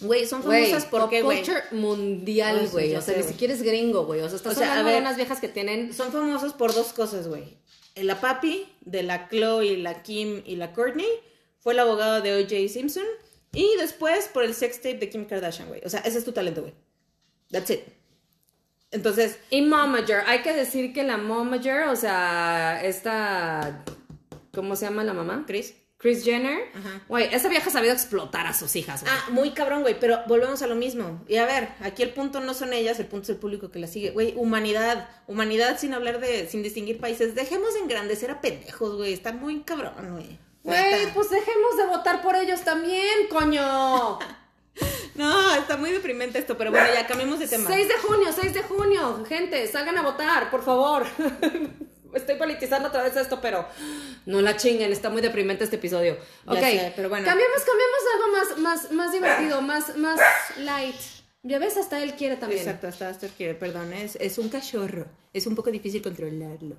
Güey, son famosas porque, güey, culture mundial, güey. o sea, ni siquiera es gringo, güey. O sea, estás O sea, a hablando de unas viejas que tienen... son famosos por dos cosas, güey. La papi de la Chloe, la Kim y la Courtney fue el abogado de O.J. Simpson. Y después por el sex tape de Kim Kardashian, güey. O sea, ese es tu talento, güey. That's it. Entonces, Y momager. Hay que decir que la momager, o sea, esta... ¿Cómo se llama la mamá? Chris. Chris Jenner. Ajá. Güey, esa vieja ha sabido explotar a sus hijas, güey. Ah, muy cabrón, güey, pero volvemos a lo mismo. Y a ver, aquí el punto no son ellas, el punto es el público que la sigue. Güey, humanidad, humanidad sin hablar de, sin distinguir países. Dejemos de engrandecer a pendejos, güey, está muy cabrón, güey. Güey, pues dejemos de votar por ellos también, coño. No, está muy deprimente esto, pero bueno, ya cambiemos de tema. 6 de junio, 6 de junio. Gente, salgan a votar, por favor. Estoy politizando otra vez esto, pero no la chinguen, está muy deprimente este episodio. Ya ok, sé, pero bueno. Cambiamos, cambiamos a algo más, más, más divertido, más, más light. Ya ves, hasta él quiere también. Exacto, hasta hasta quiere, perdón, es, es un cachorro. Es un poco difícil controlarlo.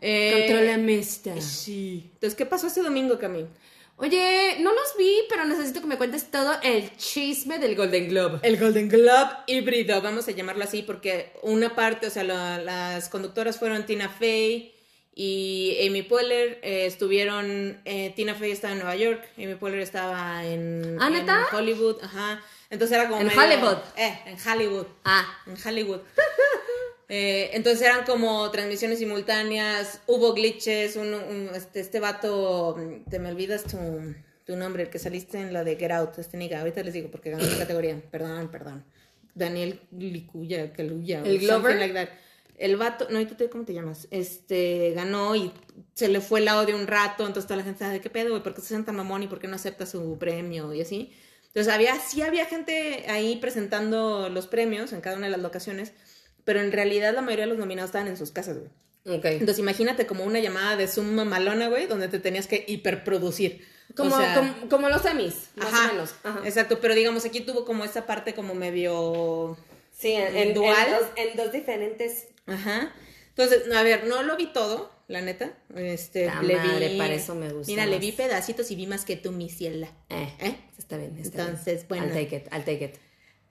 Eh, Contrólame esta. Sí. Entonces, ¿qué pasó este domingo, Cami? Oye, no los vi, pero necesito que me cuentes todo el chisme del Golden Globe. El Golden Globe híbrido, vamos a llamarlo así, porque una parte, o sea, la- las conductoras fueron Tina Fey y Amy Poehler, eh, estuvieron, eh, Tina Fey estaba en Nueva York, Amy Poehler estaba en, ¿Ah, en? Hollywood, ajá. Entonces era como En medio- Hollywood. Eh, en Hollywood. Ah, En Hollywood. Eh, entonces eran como transmisiones simultáneas, hubo glitches, un, un- este, este vato, te me olvidas tu, tu nombre, el que saliste en la de Get Out, este nigga, ahorita les digo porque ganó la categoría, perdón, perdón. Daniel Licuya, Caluya, ¿El Glover? like that. El vato, no, ¿y tú te- cómo te llamas? Este, ganó y se le fue el audio un rato, entonces toda la gente sabe, ¿de qué pedo, güey? ¿Por qué se sienta mamón y por qué no acepta su premio? Y así. Entonces había, sí había gente ahí presentando los premios en cada una de las locaciones, pero en realidad la mayoría de los nominados estaban en sus casas, güey. ok. Entonces imagínate como una llamada de Zoom mamalona, güey, donde te tenías que hiperproducir. Como, O sea, como, como los semis, más ajá, o menos. Ajá. Exacto, pero digamos aquí tuvo como esta parte como medio... Sí, en, en- dual. en dos, en dos diferentes. Ajá. Entonces, a ver, no lo vi todo, la neta. Este, La le madre, vi... para eso me gusta Mira, le vi pedacitos y vi más que tú, mi ciela. Eh, ¿Eh? está bien. Está Entonces, bien. bueno. I'll take it, I'll take it.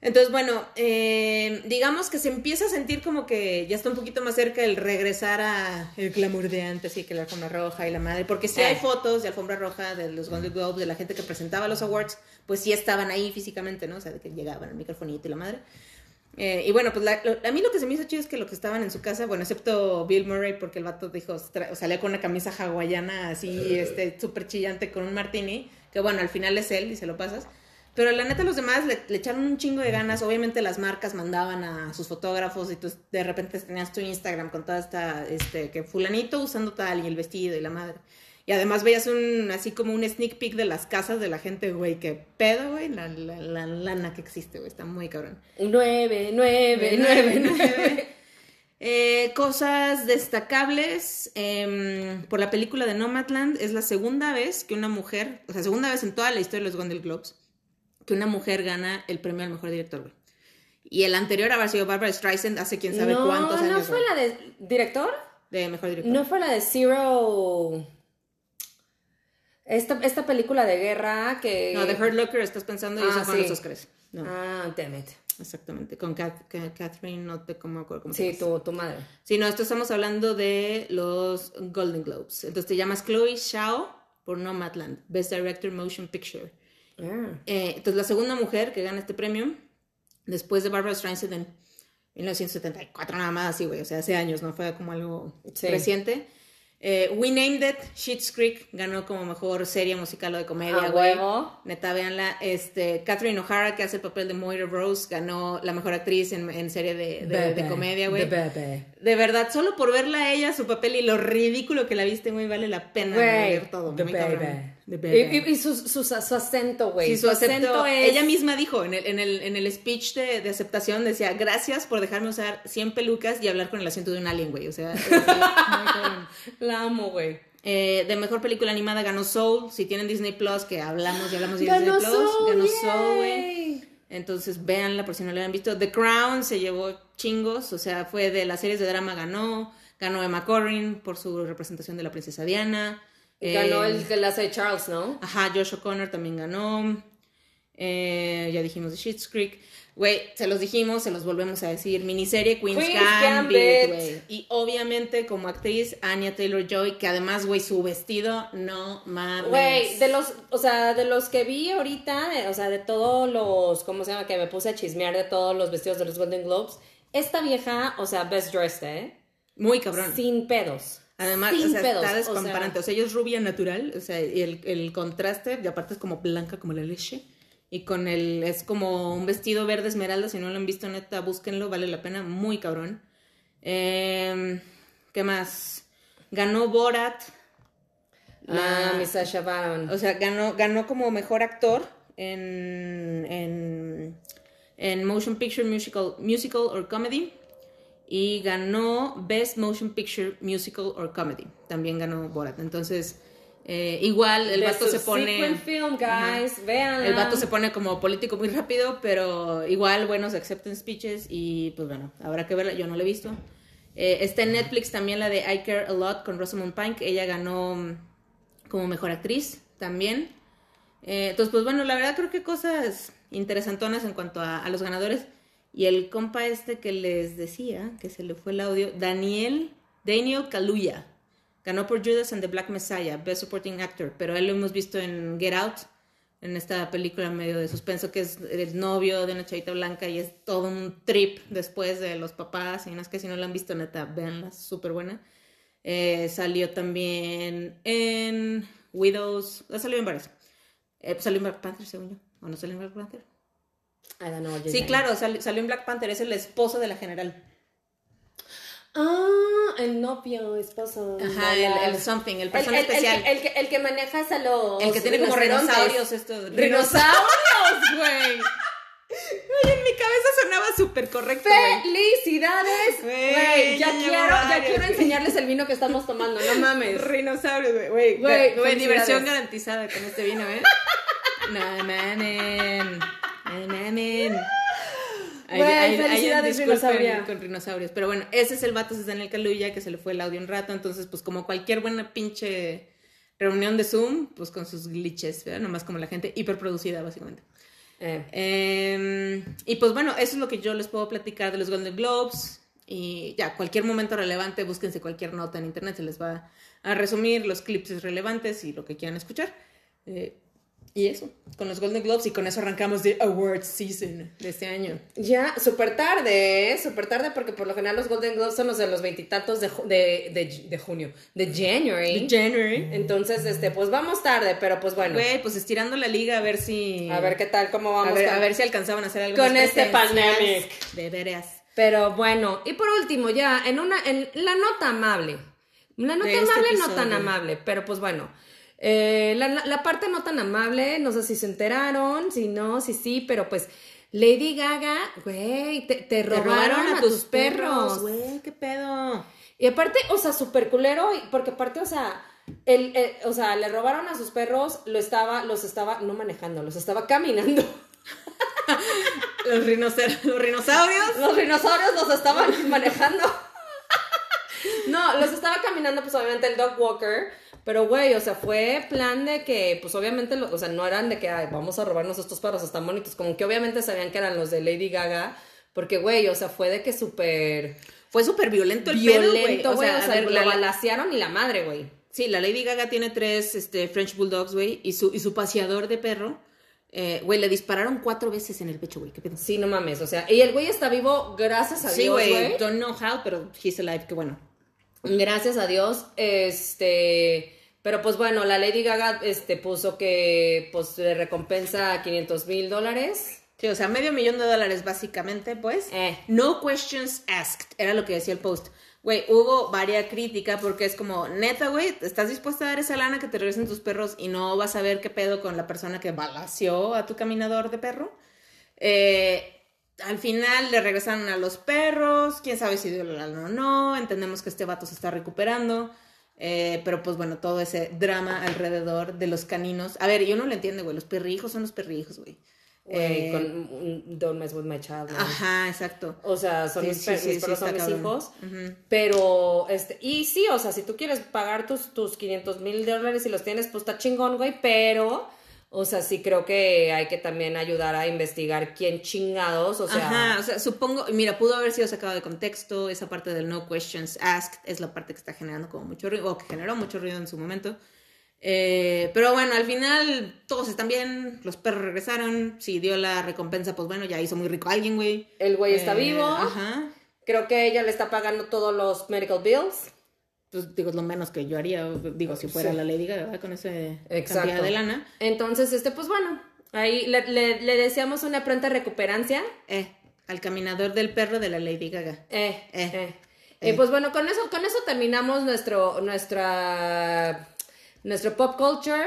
Entonces, bueno, eh, digamos que se empieza a sentir como que ya está un poquito más cerca el regresar a el glamour de antes y que la alfombra roja y la madre, porque si hay Eh. fotos de alfombra roja de los Golden Globes, de la gente que presentaba los awards, pues sí estaban ahí físicamente, ¿no? O sea, de que llegaban el microfonito y la madre. Eh, y bueno, pues la- lo- a mí lo que se me hizo chido es que lo que estaban en su casa, bueno, excepto Bill Murray, porque el vato dijo, salía con una camisa hawaiana así, este, súper chillante con un martini, que bueno, al final es él y se lo pasas. Pero la neta los demás le, le echaron un chingo de ganas. Obviamente las marcas mandaban a sus fotógrafos y tú de repente tenías tu Instagram con toda esta, este, que fulanito usando tal y el vestido y la madre. Y además veías un, así como un sneak peek de las casas de la gente, güey, que pedo, güey, la, la, la lana que existe, güey, está muy cabrón. Nueve, nueve, nueve, nueve. Eh, cosas destacables em, por la película de Nomadland es la segunda vez que una mujer, o sea, segunda vez en toda la historia de los Golden Globes, que una mujer gana el premio al mejor director, güey. Y el anterior habrá sido Barbara Streisand hace quién sabe no, cuántos años. ¿No fue güey, la de director? de mejor director. ¿No fue la de Zero? Esta, esta película de guerra que... No, de Hurt Locker estás pensando y Ah, eso fue sí. los Oscars. No, Ah, damn it. exactamente. Con Catherine, no te cómo me acuerdo cómo Sí, tu, tu madre. Sí, no, esto estamos hablando de los Golden Globes. Entonces te llamas Chloe Zhao por Nomadland, Best Director Motion Picture. Ah. Eh, entonces la segunda mujer que gana este premio, después de Barbara Streisand en 1974, nada más así, güey, o sea, hace años, no fue como algo Sí. reciente. Eh, We Named It, Schitt's Creek, ganó como mejor serie musical o de comedia, A güey. huevo. Neta, véanla. Este, Catherine O'Hara, que hace el papel de Moira Rose, ganó la mejor actriz en, en serie de, de- comedia, güey. de. De verdad, solo por verla a ella, su papel y lo ridículo que la viste, güey, vale la pena ver todo. the muy Y, su, su, su acento, güey. Sí, su acento, es... ella misma dijo en el, en el, en el speech de, de aceptación, decía, gracias por dejarme usar 100 pelucas y hablar con el acento de un alien, güey. O sea, es. La amo, güey. Eh, de mejor película animada ganó Soul. Si tienen Disney Plus, que hablamos y hablamos de Disney Plus, Soul, ganó Soul, güey. Entonces véanla por si no la han visto. The Crown se llevó chingos, o sea, fue de las series de drama ganó. Ganó Emma Corrin por su representación de la princesa Diana. Ganó Eh, el que la hace Charles, ¿no? Ajá, Josh O'Connor también ganó. Eh, ya dijimos de Schitt's Creek. Güey, se los dijimos, se los volvemos a decir. Miniserie Queen's, Queen's Gambit, Gambit. Y obviamente como actriz, Anya Taylor-Joy, que además, güey, su vestido, no mames. Güey, de los, o sea, de los que vi ahorita, eh, o sea, de todos los, ¿cómo se llama? Que me puse a chismear de todos los vestidos de los Golden Globes. Esta vieja, o sea, best dressed, ¿eh? Muy cabrón. Sin pedos. Además, Sin o sea, pedos, está o despamparante. O sea, ella es rubia natural, o sea, y el, el contraste, y aparte es como blanca como la leche. Y con el, es como un vestido verde esmeralda, si no lo han visto, neta, búsquenlo, vale la pena, muy cabrón. Em, ¿Qué más? Ganó Borat. Ah, La- mi Sasha Baron. o sea, ganó, ganó como mejor actor en, en, en Motion Picture Musical, musical or Comedy. Y ganó Best Motion Picture Musical or Comedy. También ganó Borat. Entonces, eh, igual el vato se pone. film, guys. Véanla. El vato se pone como político muy rápido, pero igual buenos acceptance speeches. Y pues bueno, habrá que verla. Yo no la he visto. Eh, está en Netflix también la de I Care a Lot con Rosamund Pike. Ella ganó mm, como mejor actriz también. Eh, entonces, pues bueno, la verdad creo que cosas interesantonas en cuanto a, a los ganadores. Y el compa este que les decía, que se le fue el audio, Daniel, Daniel Kaluuya. Ganó por Judas and the Black Messiah, Best Supporting Actor, pero él lo hemos visto en Get Out, en esta película medio de suspenso que es el novio de una chavita blanca y es todo un trip después de los papás. Y no es que si no la han visto, neta, véanla, súper buena. Eh, salió también en Widows, ha salido en varios. Eh, salió en Black Panther, según yo. ¿O no salió en Black Panther? Sí, claro, sali- salió en Black Panther, es el esposo de la general. Ah, el novio, esposo. Ajá, el, el something, el persona el- el especial. el, que, el que maneja es a los. El que tiene como rinocerontes. rinosaurios esto. ¡Rinosaurios, güey! En mi cabeza sonaba súper correcto. ¡Felicidades! Güey, ya quiero, ya quiero enseñarles el vino que estamos tomando, no mames. Rinosaurios, güey. Güey, diversión garantizada con este vino, ¿eh? No mamen. No mamen. Ahí- Güey, ahí- ahí felicidades. Con rinosaurios. Pero bueno, ese es el vato de Daniel Kaluuya, que se le fue el audio un rato. Entonces, pues como cualquier buena pinche reunión de Zoom, pues con sus glitches, ¿verdad? Nomás como la gente hiperproducida, básicamente. Eh, Eh, y pues bueno, eso es lo que yo les puedo platicar de los Golden Globes. Y ya, cualquier momento relevante, búsquense cualquier nota en internet, se les va a resumir los clips relevantes y lo que quieran escuchar. Eh, y eso, con los Golden Globes y con eso arrancamos de Awards Season de este año. ya, súper tarde, ¿eh? Súper tarde porque por lo general los Golden Globes son los de los veintitantos de, de, de, de junio, de January. January. Entonces, este, pues vamos tarde, pero pues bueno. Güey, pues estirando la liga a ver si... A ver qué tal, cómo a vamos. ver, con- a ver si alcanzaban a hacer algo. con este pandemic. De veras. Pero bueno, y por último, ya, en una, en la nota amable. La nota De este amable no tan amable, pero pues bueno. Eh, la, parte no tan amable, no sé si se enteraron, si no, si sí, pero pues Lady Gaga, güey, te, te Te robaron, a, tus perros. Güey, qué pedo. Y aparte, o sea, súper culero, porque aparte, o sea, el, el- o sea, le robaron a sus perros, lo estaba, los estaba, no manejando, los estaba caminando. Los, rinocer- los rinosaurios. Los dinosaurios los estaban manejando. No, los estaba caminando, pues obviamente el dog walker. Pero, güey, o sea, fue plan de que, pues obviamente, lo- o sea, no eran de que, ay, vamos a robarnos estos perros, están bonitos. Como que obviamente sabían que eran los de Lady Gaga. Porque, güey, o sea, fue de que súper Fue súper violento el violento, güey. O sea, a ver, lo la- la- balacearon y la madre, güey. Sí, la Lady Gaga tiene tres este, French Bulldogs, güey, y su, y su paseador de perro, eh, güey, le dispararon cuatro veces en el pecho, güey, qué pedo. Sí, no mames, o sea, y el güey está vivo, gracias a Sí, Dios, güey, güey. don't know how, pero he's alive, qué bueno. Gracias a Dios, este, pero pues bueno, la Lady Gaga, este, puso que, pues, le recompensa 500 mil dólares. Sí, o sea, medio millón de dólares básicamente, pues. Eh. No questions asked, era lo que decía el post. Güey, hubo varia crítica porque es como, neta, güey, ¿estás dispuesta a dar esa lana que te regresen tus perros y no vas a ver qué pedo con la persona que balació a tu caminador de perro? Eh, al final le regresaron a los perros, quién sabe si dio la o no, entendemos que este vato se está recuperando. eh, pero pues bueno, todo ese drama alrededor de los caninos. A ver, yo no lo entiendo, güey. Los perrijos son los perrijos, güey. Güey, Eh, con un Don't mess with my child. ¿no? Ajá, exacto. O sea, son Sí, mis, sí, per- sí, mis sí, perros, son está mis cabrón. hijos. Pero, este, y sí, o sea, si tú quieres pagar tus, tus 500 mil dólares y los tienes, pues está chingón, güey, pero, o sea, sí creo que hay que también ayudar a investigar quién chingados, o sea, Ajá, o sea, supongo, mira, pudo haber sido sacado de contexto, esa parte del no questions asked es la parte que está generando como mucho ruido, o que generó mucho ruido en su momento. Eh, pero bueno, al final todos están bien, los perros regresaron, si dio la recompensa, pues bueno, ya hizo muy rico a alguien, güey. el güey está Eh, vivo, Ajá. creo que ella le está pagando todos los medical bills. Pues digo, lo menos que yo haría, digo, si fuera Sí. la Lady Gaga. Con esa Exacto. cantidad de lana. Entonces, este, pues bueno, ahí le, le- le deseamos una pronta recuperancia. Eh, al caminador del perro de la Lady Gaga. Eh, Eh, eh. eh. Y pues bueno, con eso, con eso terminamos nuestro, nuestra, nuestro pop culture.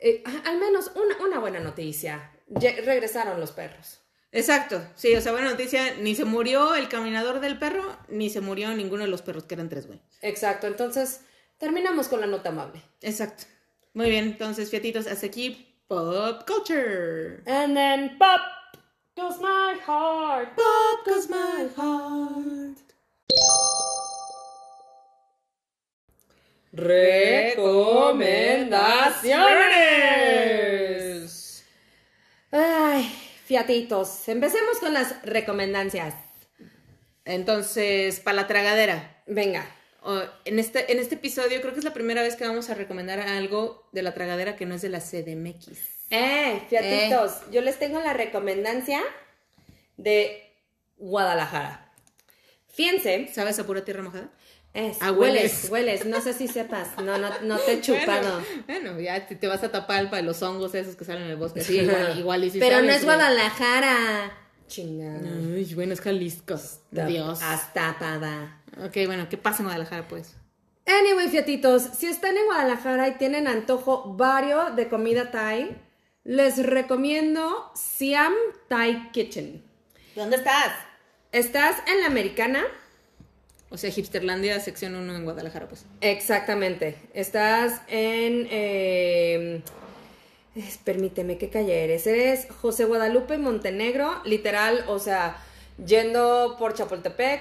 Eh, al menos una, una buena noticia. Ye- regresaron los perros. Exacto, sí, o sea, buena noticia, ni se murió el caminador del perro, ni se murió ninguno de los perros, que eran tres, güey. Exacto, entonces terminamos con la nota amable. Exacto. Muy bien, entonces, fiatitos, hasta aquí, Pop Culture. And then pop goes my heart. Pop goes my heart. Recomendaciones. Ay, fiatitos. Empecemos con las recomendancias. Entonces, para la tragadera. Venga. en, este, en este episodio creo que es la primera vez que vamos a recomendar algo de la tragadera que no es de la CDMX. Eh, fiatitos. Yo les tengo la recomendancia de Guadalajara. Fíjense. ¿Sabes a pura tierra mojada? Es, Ah, hueles, hueles. No sé si sepas. No, no, no te he chupado. Bueno, bueno, ya te, te vas a tapar para los hongos esos que salen en el bosque. Sí, igual, igual y sí Pero no es. Guadalajara. Chingada. Ay, bueno, es Jalisco. Dios. Hasta pada. Ok, bueno, ¿qué pasa en Guadalajara, pues? Anyway, fiatitos, si están en Guadalajara y tienen antojo vario de comida Thai, les recomiendo Siam Thai Kitchen. ¿Dónde estás? Estás en la americana. O sea, Hipsterlandia, sección 1 en Guadalajara, pues. Exactamente. Estás en. eh, es- permíteme, ¿qué calle eres? Eres José Guadalupe Montenegro, literal, o sea, yendo por Chapultepec,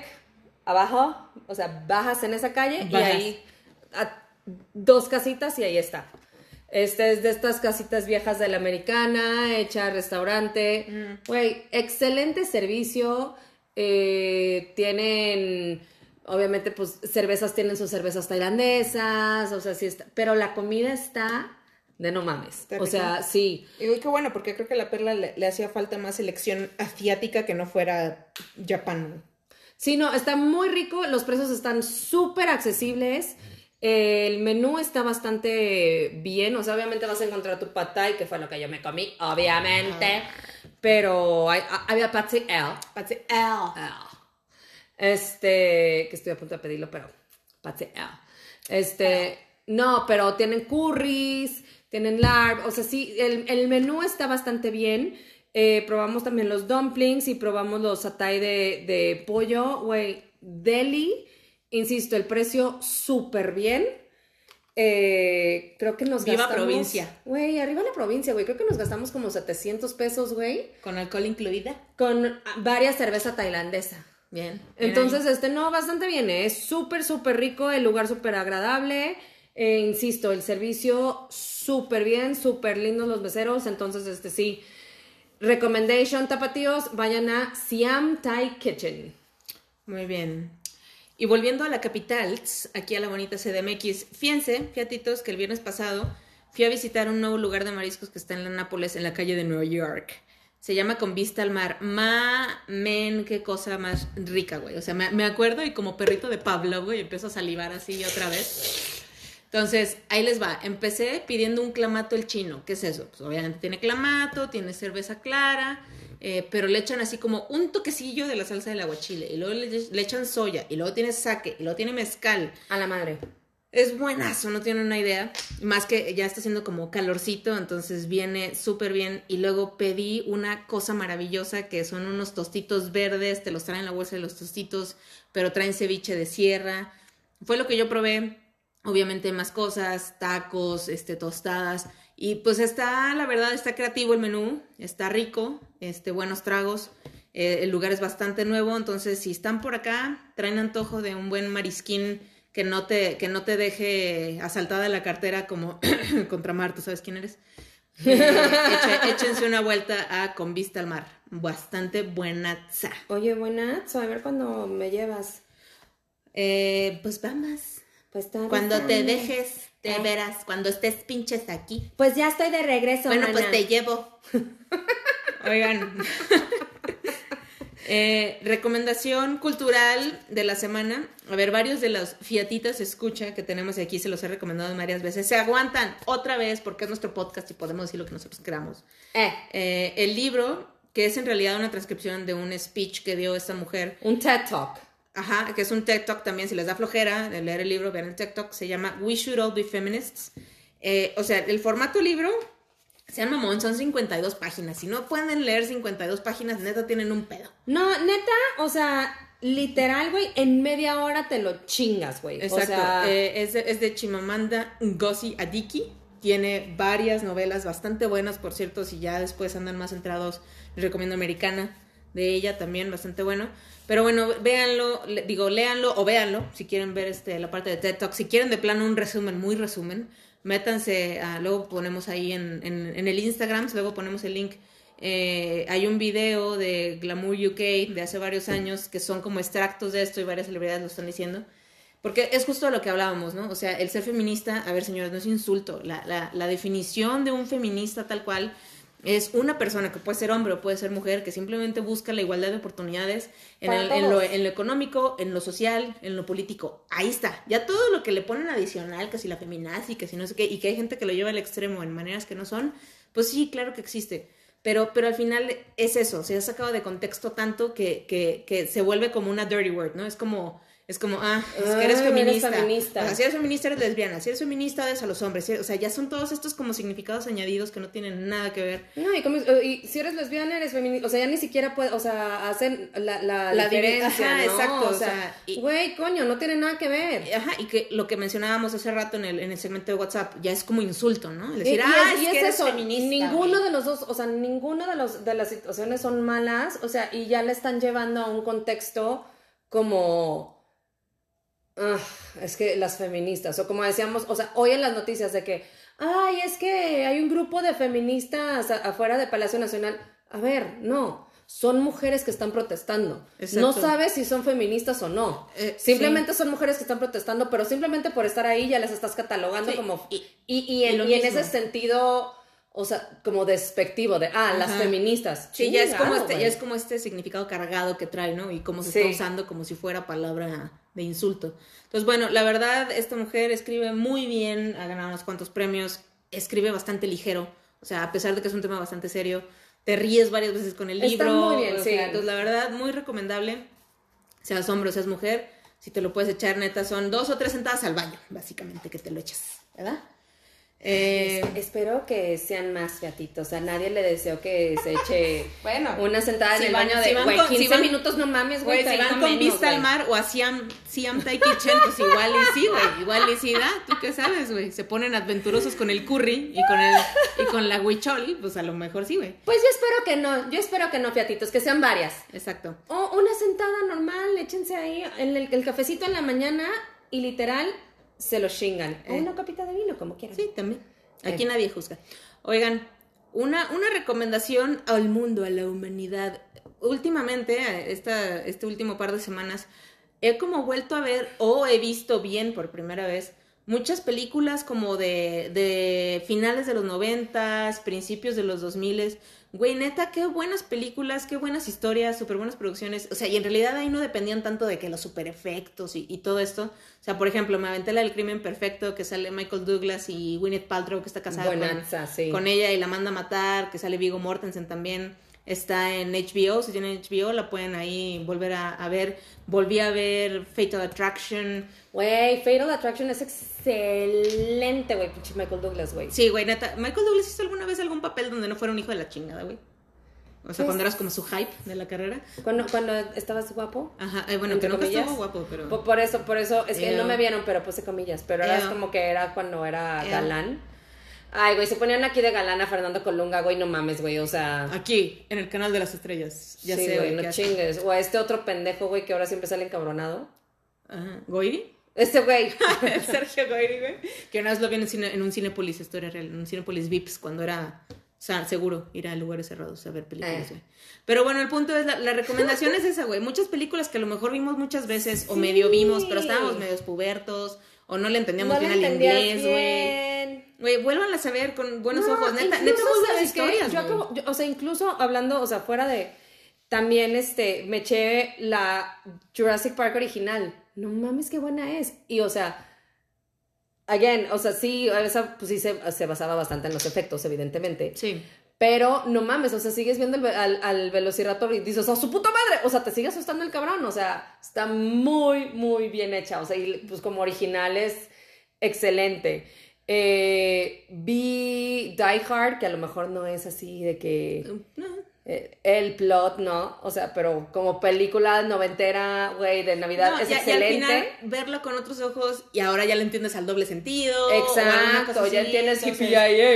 abajo, o sea, bajas en esa calle Bajas. y ahí a- dos casitas y ahí está. Este es de estas casitas viejas de la americana, hecha restaurante. Güey, excelente servicio. eh, tienen, obviamente, pues cervezas, tienen sus cervezas tailandesas, o sea, sí está. Pero la comida está de no mames. O sea, sí. Y qué bueno, porque creo que a la perla le, le hacía falta más selección asiática que no fuera Japón. Sí, no, está muy rico, los precios están súper accesibles, el menú está bastante bien, o sea, obviamente vas a encontrar tu pad thai, que fue lo que yo me comí, obviamente, pero hay- había thai L, Patsy, L. este, que estoy a punto de pedirlo, pero pad thai L. Este, no, pero tienen curries, tienen larb, o sea, sí, el, el menú está bastante bien. Eh, probamos también los dumplings y probamos los satay de, de pollo, güey, deli. Insisto, el precio súper bien. Eh, creo que nos Viva gastamos... provincia. Güey, arriba la provincia, güey. Creo que nos gastamos como 700 pesos, güey, Con alcohol incluida. con varias cerveza tailandesa. Bien. Entonces, este, no, bastante bien, ¿eh? es súper, súper rico, el lugar súper agradable, eh, insisto, el servicio súper bien, súper lindos los meseros, entonces, este, sí, recommendation, tapatíos, vayan a Siam Thai Kitchen. Muy bien. Y volviendo a la capital, aquí a la bonita CDMX, fíjense, fiatitos, que el viernes pasado fui a visitar un nuevo lugar de mariscos que está en la Nápoles, en la calle de Nueva York. Se llama Con Vista al Mar. Mamen, qué cosa más rica, güey. O sea, me, me acuerdo y como perrito de Pablo, güey, empiezo a salivar así otra vez. Entonces, ahí les va. Empecé pidiendo un clamato el chino. ¿Qué es eso? Pues obviamente tiene clamato, tiene cerveza clara, eh, pero le echan así como un toquecillo de la salsa del aguachile. Y luego le, le echan soya, y luego tiene sake, y luego tiene mezcal. A la madre. Es buenazo, no tienen una idea. Más que ya está haciendo como calorcito, entonces viene súper bien. Y luego pedí una cosa maravillosa que son unos tostitos verdes, te los traen en la bolsa de los tostitos, pero traen ceviche de sierra. Fue lo que yo probé. Obviamente más cosas, tacos, este, tostadas. Y pues está, la verdad, está creativo el menú, está rico, este, buenos tragos. Eh, el lugar es bastante nuevo, entonces si están por acá, traen antojo de un buen marisquín que no te, que no te deje asaltada la cartera como contra Mar, ¿tú sabes quién eres? Eh, eche- échense una vuelta a Con Vista al Mar, bastante buena. Oye, buenas, a ver cuándo me llevas. Eh, pues vamos. Pues Cuando te dejes, te Eh. verás. Cuando estés pinches aquí. Pues ya estoy de regreso, Bueno, pues te llevo. Oigan. Eh, recomendación cultural de la semana. a ver, varios de los fiatitas escucha que tenemos aquí, se los he recomendado varias veces, se aguantan otra vez porque es nuestro podcast y podemos decir lo que nosotros queramos. Eh, Eh, el libro, que es en realidad una transcripción de un speech que dio esta mujer, un TED Talk. Ajá, que es un TED Talk también, si les da flojera de leer el libro, vean el TED Talk, se llama We Should All Be Feminists. Eh, o sea, el formato libro, sean mamón, son 52 páginas. Si no pueden leer 52 páginas, neta tienen un pedo. No, neta, o sea, literal, güey, en media hora te lo chingas, güey. Exacto. O sea, Eh, es, de, es de Chimamanda Ngozi Adichie. Tiene varias novelas bastante buenas, por cierto, si ya después andan más centrados, les recomiendo Americana de ella también, bastante bueno. Pero bueno, véanlo, le- digo, léanlo o véanlo, si quieren ver este, la parte de TED Talk. Si quieren de plano un resumen, muy resumen, métanse, a- luego ponemos ahí en, en, en el Instagram, luego ponemos el link. Eh, hay un video de Glamour UK de hace varios años que son como extractos de esto y varias celebridades lo están diciendo. Porque es justo lo que hablábamos, ¿no? O sea, el ser feminista, a ver, señores, no es insulto. La, la, la definición de un feminista tal cual es una persona que puede ser hombre o puede ser mujer que simplemente busca la igualdad de oportunidades en, Para el- en lo, en lo económico, en lo social, en lo político. Ahí está. Ya todo lo que le ponen adicional, que si la feminazi, que si no sé qué, y que hay gente que lo lleva al extremo en maneras que no son, pues sí, claro que existe. Pero, pero al final es eso, se ha sacado de contexto tanto que, que, que se vuelve como una dirty word, ¿no? Es como, es como, ah, es que eres Ah, eres feminista. feminista. O sea, si eres feminista eres lesbiana, si eres feminista eres a los hombres. O sea, ya son todos estos como significados añadidos que no tienen nada que ver. No, y, como- y si eres lesbiana, eres feminista. O sea, ya ni siquiera puede, o sea, hacen la, la, La diferencia, divi- ajá, ¿no? exacto, O sea, güey, coño, no tiene nada que ver. Ajá, y que lo que mencionábamos hace rato en el, en el segmento de WhatsApp ya es como insulto, ¿no? El decir, y ah, es, es, y que es eres eso, feminista. ninguno güey". de los dos, o sea, ninguno de los de las situaciones son malas, o sea, y ya le están llevando a un contexto como ah, es que las feministas, o como decíamos, o sea, hoy en las noticias de que, ay, es que hay un grupo de feministas afuera de Palacio Nacional. A ver, no, son mujeres que están protestando. Exacto. No sabes si son feministas o no. Eh, simplemente son mujeres que están protestando, pero simplemente por estar ahí ya les estás catalogando Sí, como... y- Y, y en, y ese sentido, o sea, como despectivo de, ah, las Ajá. feministas. Sí, ya es, como este, ya es como este significado cargado que trae, ¿no? Y cómo se Sí. está usando como si fuera palabra de insulto. Entonces, bueno, la verdad, esta mujer escribe muy bien, ha ganado unos cuantos premios, escribe bastante ligero, o sea, a pesar de que es un tema bastante serio, te ríes varias veces con el Está libro. muy bien, o sí. sea, entonces, la verdad, muy recomendable, seas hombre o seas mujer, si te lo puedes echar, neta, son dos o tres sentadas al baño, básicamente, que te lo echas, ¿verdad? Eh, Es- Espero que sean más fiatitos. A nadie le deseo que se eche Bueno, una sentada si en el van- baño si de van güey, con- si 15 van- minutos, no mames, güey. Si 30 van con menos, vista al mar o a Siam, Siam Tai Kitchen, pues igual y sí, güey. Igual y sí da. ¿Tú qué sabes, güey? Se ponen aventurosos con el curry y con el y con la huichol, pues a lo mejor sí, güey. Pues yo espero que no, yo espero que no, fiatitos, que sean varias. Exacto. O una sentada normal, échense ahí en el, el cafecito en la mañana y literal se lo chingan. O Eh. una copita de vino, como quieran. Sí, también. Aquí Eh. nadie juzga. Oigan, una, una recomendación al mundo, a la humanidad. Últimamente, eh, esta, este último par de semanas, he como vuelto a ver o he visto bien por primera vez muchas películas como de, de finales de los noventas, principios de los dos miles. Güey, neta, qué buenas películas, qué buenas historias, súper buenas producciones. O sea, y en realidad ahí no dependían tanto de que los super efectos y, y todo esto. O sea, por ejemplo, me aventé la del crimen perfecto, que sale Michael Douglas y Gwyneth Paltrow, que está casada con, sí. con ella y la manda a matar, que sale Vigo Mortensen también. Está en HBO, si tienen HBO la pueden ahí volver a, a ver. Volví a ver Fatal Attraction. Güey, Fatal Attraction es excelente, güey, pinche Michael Douglas, güey. Sí, güey, neta. ¿Michael Douglas hizo alguna vez algún papel donde no fuera un hijo de la chingada, güey? O sea, Pues- cuando eras como su hype de la carrera. Cuando, cuando estabas guapo. Ajá, eh, bueno, que nunca comillas. estuvo guapo, pero... Por, por eso, por eso, es que no me vieron, pero puse comillas, pero era Ew. como que era cuando era galán. Ay, güey, se ponían aquí de galán a Fernando Colunga, güey, no mames, güey, o sea... Aquí, en el canal de las estrellas. Ya sí, sé, güey, no chingues. O a este otro pendejo, güey, que ahora siempre sale encabronado. Ajá. ¿Goiri? Este güey. Sergio Goyri, güey. Que una vez lo vi en, un cine- en un Cinepolis, esto era real, en un Cinepolis Vips, cuando era o sea, seguro ir a lugares cerrados a ver películas, Eh. güey. Pero bueno, el punto es, la, la recomendación es esa, güey. Muchas películas que a lo mejor vimos muchas veces, o medio vimos, pero estábamos medios pubertos, o no le entendíamos no bien al inglés, güey. Güey, vuélvanla a ver con buenos No, ojos. Neta, neta, ¿sabes historias, Yo acabo- yo- o sea, incluso hablando, o sea, fuera de... También, este, me eché la Jurassic Park original. no mames, qué buena es. Y o sea, again, o sea, sí, esa, pues sí se, se basaba bastante en los efectos, evidentemente. Sí. Pero no mames, o sea, sigues viendo el al, al velociraptor y dices, ¡oh, su puta madre! O sea, te sigue asustando el cabrón. O sea, está muy, muy bien hecha. O sea, y pues como original es excelente. Eh, vi Die Hard, que a lo mejor no es así de que No. eh, el plot, ¿no? O sea, pero como película noventera, güey, de Navidad No, es ya- y al excelente. final verlo con otros ojos y ahora ya le entiendes al doble sentido. Exacto, ya entiendes que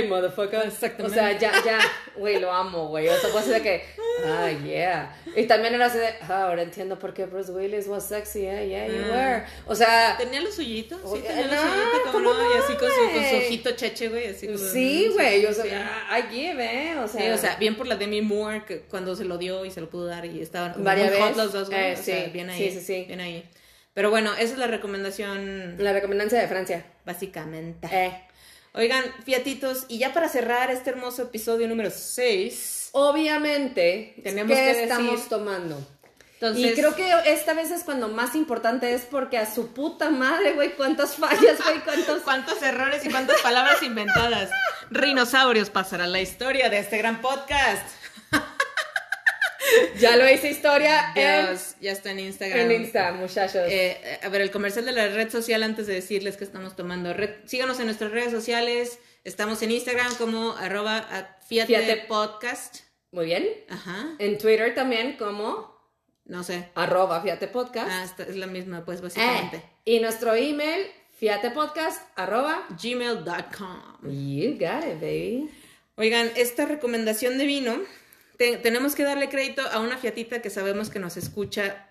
motherfucker. Exactamente. O sea, ya, ya, güey, lo amo, güey. O sea, de que, ah, yeah. Y también era así de, ah, ahora entiendo por qué Bruce Willis was sexy, eh, yeah, you Ah. were. O sea, Tenía lo suyito, sí, Oye, tenía no, suyito, como ¿cómo no, y así con su, con su ojito cheche, güey, así como, sí, güey, o sí. sea, I give, eh, o sea. Sí, o sea, bien por la Demi Moore que cuando se lo dio y se lo pudo dar y estaban Varias veces. los dos, güey. Eh, o sea, sí, bien ahí. sí, sí, sí. Bien ahí. Pero bueno, esa es la recomendación La recomendancia de Francia. básicamente. Eh. Oigan, fiatitos, y ya para cerrar este hermoso episodio número 6, Obviamente, Tenemos ¿qué que decir- estamos tomando? entonces y creo que esta vez es cuando más importante es porque a su puta madre, güey, cuántas fallas, güey, cuántos... cuántos errores y cuántas palabras inventadas. Rinosaurios pasará la historia de este gran podcast. Ya lo hice historia en, Dios, ya está en Instagram. en Insta, muchachos. Eh, a ver, el comercial de la red social antes de decirles que estamos tomando. Red- síganos en nuestras redes sociales. Estamos en Instagram como arroba podcast. Muy bien. Ajá. En Twitter también como No sé. arroba Fiate Podcast. Ah, esta es la misma, pues Eh, básicamente. y nuestro email, fiatepodcast arroba Gmail.com. You got it, baby. Oigan, esta recomendación de vino, te- tenemos que darle crédito a una fiatita que sabemos que nos escucha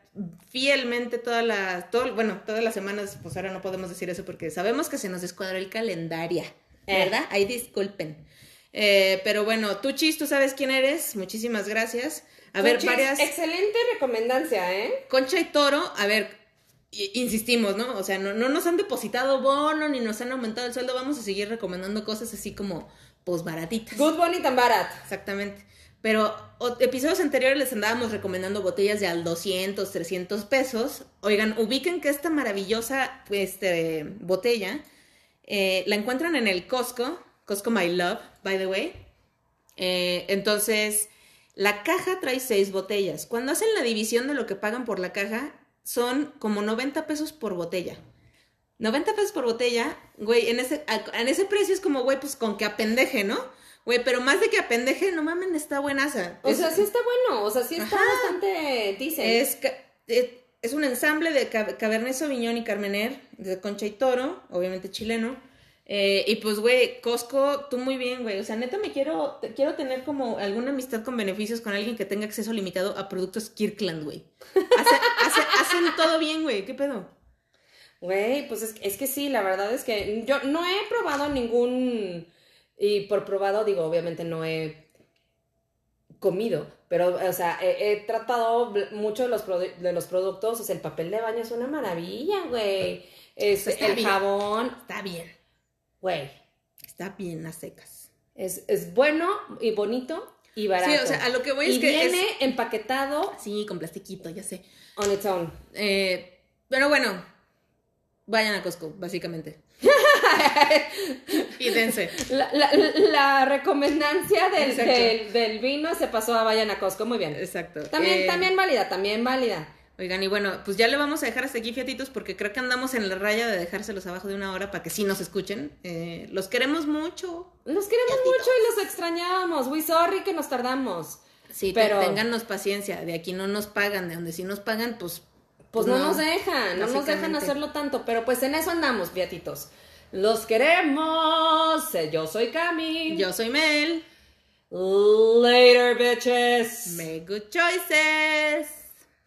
fielmente todas las, todo, bueno, todas las semanas, pues ahora no podemos decir eso porque sabemos que se nos descuadró el calendario, Eh. ¿Verdad? Ahí disculpen. Eh, pero bueno, tú Chis, tú sabes quién eres, muchísimas gracias. A ver, varias... Excelente recomendancia, ¿eh? Concha y Toro, a ver, insistimos, ¿no? O sea, no, no nos han depositado bono ni nos han aumentado el sueldo, vamos a seguir recomendando cosas así como, pues, baratitas. Good Bonnie tan barat. Exactamente. Pero o- episodios anteriores les andábamos recomendando botellas de al 200, 300 pesos. Oigan, ubiquen que esta maravillosa este, botella eh, la encuentran en el Costco, Costco My Love, by the way. Eh, entonces, la caja trae seis botellas. Cuando hacen la división de lo que pagan por la caja, son como 90 pesos por botella. 90 pesos por botella, güey, en ese, en ese precio es como, güey, pues con que apendeje, ¿no? Güey, pero más de que apendeje, no mamen, está buenaza. O Es- sea, sí está bueno, o sea, sí está Ajá. bastante dice. es, eh, es un ensamble de Cab- Cabernet Sauvignon y Carmener, de Concha y Toro, obviamente chileno. Eh, y pues, güey, Costco, tú muy bien, güey. O sea, neta me quiero, quiero tener como alguna amistad con beneficios con alguien que tenga acceso limitado a productos Kirkland, güey. Hace- hace- hacen todo bien, güey. ¿Qué pedo? Güey, pues es, es que sí, la verdad es que yo no he probado ningún, y por probado digo, obviamente no he comido, pero, o sea, he, he tratado mucho de los, de los productos, o sea, el papel de baño es una maravilla, güey. Es, Está el bien. jabón, Está bien. güey, Está bien a secas. es, es bueno y bonito y barato. Sí, o sea, a lo que voy y es que viene es- empaquetado Sí, con plastiquito, ya sé. on its own. Eh, pero bueno, vayan a Costco, básicamente. Y dense. La, la, la recomendancia del, del, del vino se pasó a Vayan a Costco, muy bien. Exacto. También, Eh, también válida, también válida. Oigan, y bueno, pues ya le vamos a dejar hasta aquí, fiatitos, porque creo que andamos en la raya de dejárselos abajo de una hora para que sí nos escuchen. Eh, los queremos mucho. Los queremos mucho y los extrañábamos. We sorry que nos tardamos. Sí, Pero- téngannos paciencia. De aquí no nos pagan, de donde sí nos pagan, pues. Pues no, nos dejan, no nos dejan hacerlo tanto, pero pues en eso andamos, viatitos. Los queremos. Eh, Yo soy Cami. Yo soy Mel. Later, bitches. Make good choices.